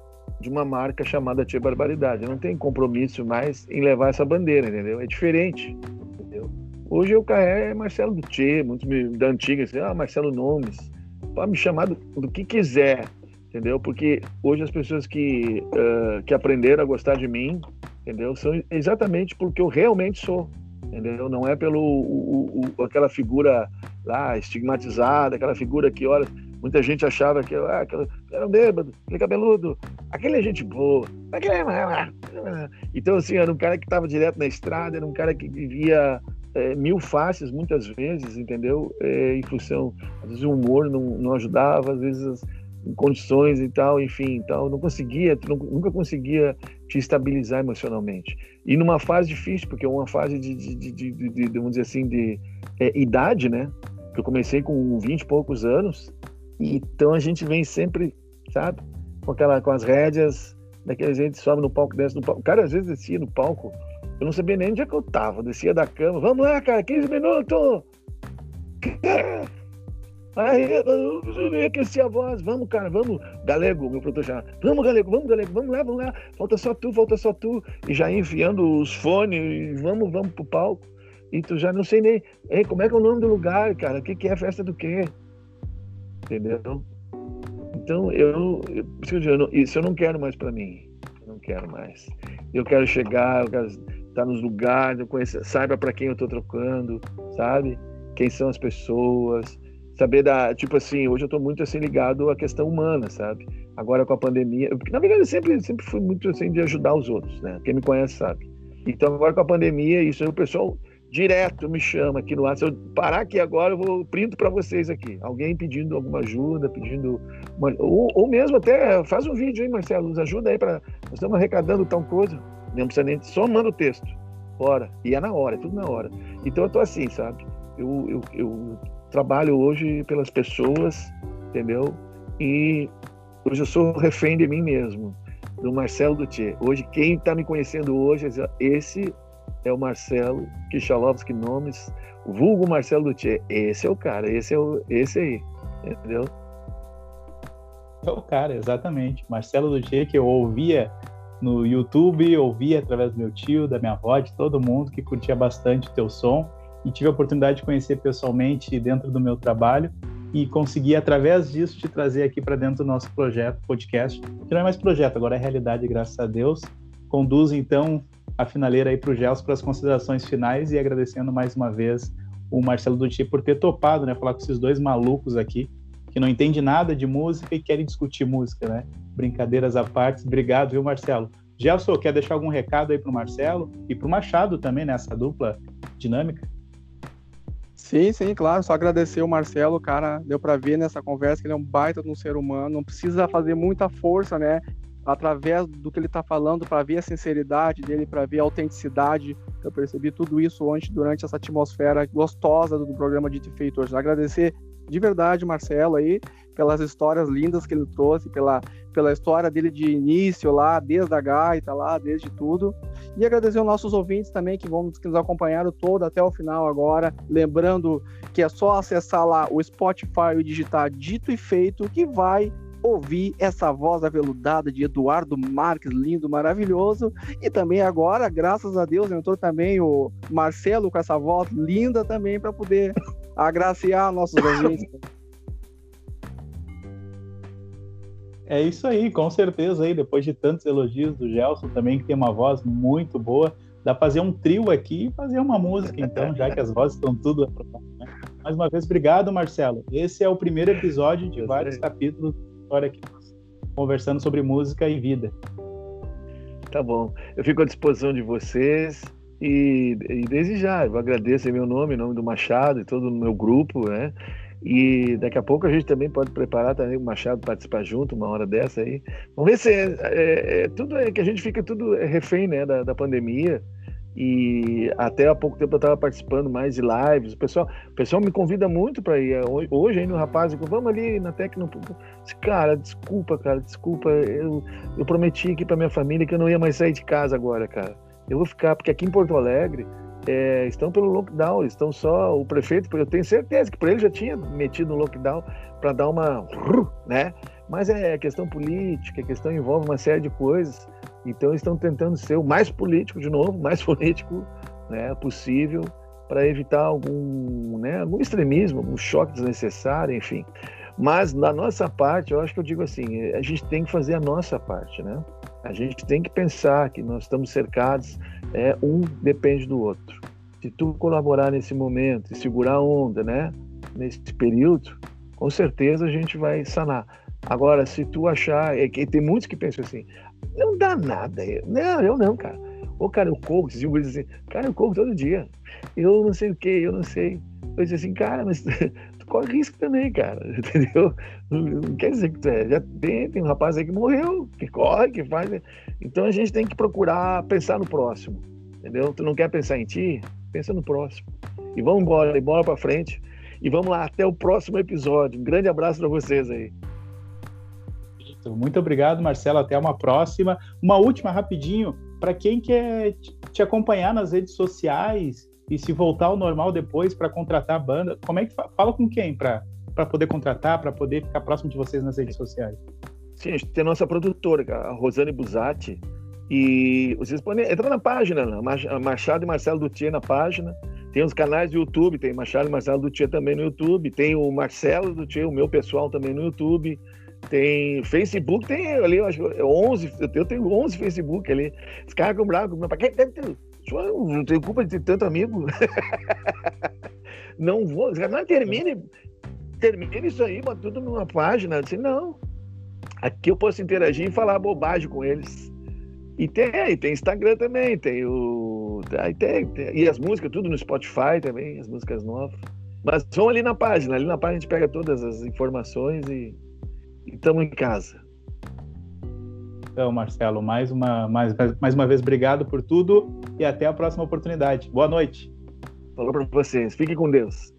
de uma marca chamada Tia Barbaridade. Não tenho compromisso mais em levar essa bandeira, entendeu? É diferente, entendeu? Hoje eu carrego é Marcelo do Tchê, muitos da antiga, assim, ah, Marcelo Nomes, pode me chamar do, do, que quiser, entendeu? Porque hoje as pessoas que, uh, que aprenderam a gostar de mim, entendeu? São exatamente porque eu realmente sou, entendeu? Não é pelo o, o, aquela figura lá estigmatizada, aquela figura que, olha, muita gente achava que ah, aquele, era um bêbado, aquele cabeludo, aquele é gente boa, aquele é... Então, assim, era um cara que estava direto na estrada, era um cara que vivia é, mil faces muitas vezes, entendeu? É, em função, às vezes o humor não, não ajudava, às vezes as condições e tal, enfim, então não conseguia, nunca conseguia te estabilizar emocionalmente. E numa fase difícil, porque é uma fase de, de, de, de, vamos dizer assim, de é, idade, né? Eu comecei com 20 e poucos anos, então a gente vem sempre, sabe, com aquela com as rédeas, daquele gente sobe no palco, desce no palco. Cara às vezes descia no palco, eu não sabia nem onde é que eu tava, descia da cama, vamos lá, cara, 15 minutos! Aí eu aqueci a voz, vamos, cara, vamos, Galego, meu produtor já, vamos, Galego, vamos, Galego, vamos lá, vamos lá, falta só tu, falta só tu, e já enfiando os fones, vamos, vamos pro palco. e tu já não sei nem Ei, como é que é o nome do lugar, cara? O que, que é festa do quê? Entendeu? Então eu, eu, eu isso eu não quero mais para mim. Eu não quero mais. Eu quero chegar, eu quero estar nos lugares, eu conhecer, saiba para quem eu estou trocando, sabe? Quem são as pessoas, saber da, tipo assim, hoje eu estou muito assim ligado à questão humana, sabe? Agora com a pandemia, porque na verdade eu sempre sempre fui muito assim de ajudar os outros, né? Quem me conhece sabe. Então agora com a pandemia, isso aí o pessoal direto me chama aqui no WhatsApp. Se eu parar aqui agora, eu vou printo para vocês aqui. Alguém pedindo alguma ajuda, pedindo. Uma... Ou, ou, mesmo até faz um vídeo aí, Marcelo, nos ajuda aí para. Nós estamos arrecadando tal coisa. Não precisa nem. Só manda o texto. Bora. E é na hora, é tudo na hora. Então eu tô assim, sabe? Eu, eu, eu trabalho hoje pelas pessoas, entendeu? E hoje eu sou refém de mim mesmo, do Marcelo Dutier. Hoje, quem está me conhecendo hoje, esse é o Marcelo Kichalovski Nomes, vulgo Marcelo Luthier. Esse é o cara, esse é o, esse aí, entendeu? É o cara, exatamente. Marcelo Luthier que eu ouvia no YouTube, ouvia através do meu tio, da minha avó, de todo mundo que curtia bastante o teu som e tive a oportunidade de conhecer pessoalmente dentro do meu trabalho e consegui através disso te trazer aqui para dentro do nosso projeto podcast, que não é mais projeto, agora é realidade, graças a Deus. Conduz então a finaleira aí para o Gels para as considerações finais e agradecendo mais uma vez o Marcelo Dutti por ter topado, né, falar com esses dois malucos aqui que não entende nada de música e querem discutir música, né? Brincadeiras à parte. Obrigado, viu, Marcelo? Gelson, quer deixar algum recado aí para o Marcelo e para o Machado também nessa dupla dinâmica? Sim, sim, claro. Só agradecer o Marcelo, cara. Deu para ver nessa conversa que ele é um baita de um ser humano. Não precisa fazer muita força, né? Através do que ele está falando, para ver a sinceridade dele, para ver a autenticidade. Eu percebi tudo isso ontem, durante essa atmosfera gostosa do programa de Feito hoje. Agradecer de verdade, Marcelo, aí, pelas histórias lindas que ele trouxe, pela, pela história dele de início lá, desde a gaita lá, desde tudo. E agradecer aos nossos ouvintes também que vão que nos acompanharam todo até o final agora. Lembrando que é só acessar lá o Spotify e digitar Dito e Feito que vai ouvir essa voz aveludada de Eduardo Marques, lindo, maravilhoso. E também agora, graças a Deus, entrou também o Marcelo com essa voz linda também para poder [laughs] agraciar nossos ouvintes. É isso aí, com certeza aí, depois de tantos elogios do Gelson também, que tem uma voz muito boa, dá pra fazer um trio aqui e fazer uma música, então, já que as vozes estão tudo. Né? Mais uma vez, obrigado, Marcelo. Esse é o primeiro episódio de vários capítulos história aqui, conversando sobre música e vida. Tá bom. Eu fico à disposição de vocês e, e desde já eu agradeço em meu nome, em nome do Machado e todo o meu grupo, né? E daqui a pouco a gente também pode preparar também o Machado participar junto, uma hora dessa aí. Vamos ver se é, é, é tudo é que a gente fica tudo refém, né, da, da pandemia. E até há pouco tempo eu estava participando mais de lives. O pessoal, o pessoal me convida muito para ir. Hoje ainda o rapaz, eu, vamos ali na Tecno. Cara, desculpa, cara, desculpa. Eu, eu prometi aqui para minha família que eu não ia mais sair de casa agora, cara. Eu vou ficar, porque aqui em Porto Alegre é, estão pelo lockdown, estão só o prefeito, eu tenho certeza que por ele já tinha metido no lockdown para dar uma, né? Mas é questão política, a questão envolve uma série de coisas. Então estão tentando ser o mais político de novo, mais [laughs] político né, possível para evitar algum, né, algum extremismo, algum choque desnecessário, enfim. Mas da nossa parte, eu acho que eu digo assim, a gente tem que fazer a nossa parte, né? A gente tem que pensar que nós estamos cercados, é, um depende do outro. Se tu colaborar nesse momento e segurar a onda, né, nesse período, com certeza a gente vai sanar. Agora, se tu achar, é que tem muitos que pensam assim, não dá nada. Não, eu não, cara. Ô, cara, eu corro, esses dias assim, cara, eu corro todo dia. Eu não sei o que, eu não sei. Eu disse assim, cara, mas [laughs] tu corre risco também, cara, [laughs] entendeu? Não quer dizer que tu é. Já tem, tem um rapaz aí que morreu, que corre, que faz. Então a gente tem que procurar pensar no próximo, entendeu? Tu não quer pensar em ti? Pensa no próximo. E vamos embora, e bola pra frente. E vamos lá, até o próximo episódio. Um grande abraço para vocês aí. Muito obrigado, Marcelo. Até uma próxima. Uma última rapidinho para quem quer te acompanhar nas redes sociais e se voltar ao normal depois para contratar a banda. Como é que fala com quem para para poder contratar, para poder ficar próximo de vocês nas redes sociais? Sim, a gente tem a nossa produtora, a Rosane Busatti, e vocês podem entrar na página, Machado e Marcelo Dutier na página, Tem os canais do YouTube, tem Machado e Marcelo do Tia também no YouTube, tem o Marcelo do Tia, o meu pessoal também no YouTube, tem Facebook, tem ali, eu acho 11, eu tenho 11 Facebook ali. Os caras ficam deve ter? Não tenho culpa de ter tanto amigo. [laughs] não vou, não termine, termine isso aí, bota tudo numa página. Assim, não. Aqui eu posso interagir e falar bobagem com eles. E tem, tem Instagram também, tem o. Aí tem, tem, e as músicas, tudo no Spotify também, as músicas novas. Mas vão ali na página, ali na página a gente pega todas as informações e estamos em casa. Então, Marcelo, mais uma, mais, mais uma vez, obrigado por tudo e até a próxima oportunidade. Boa noite. Falou para vocês. Fiquem com Deus.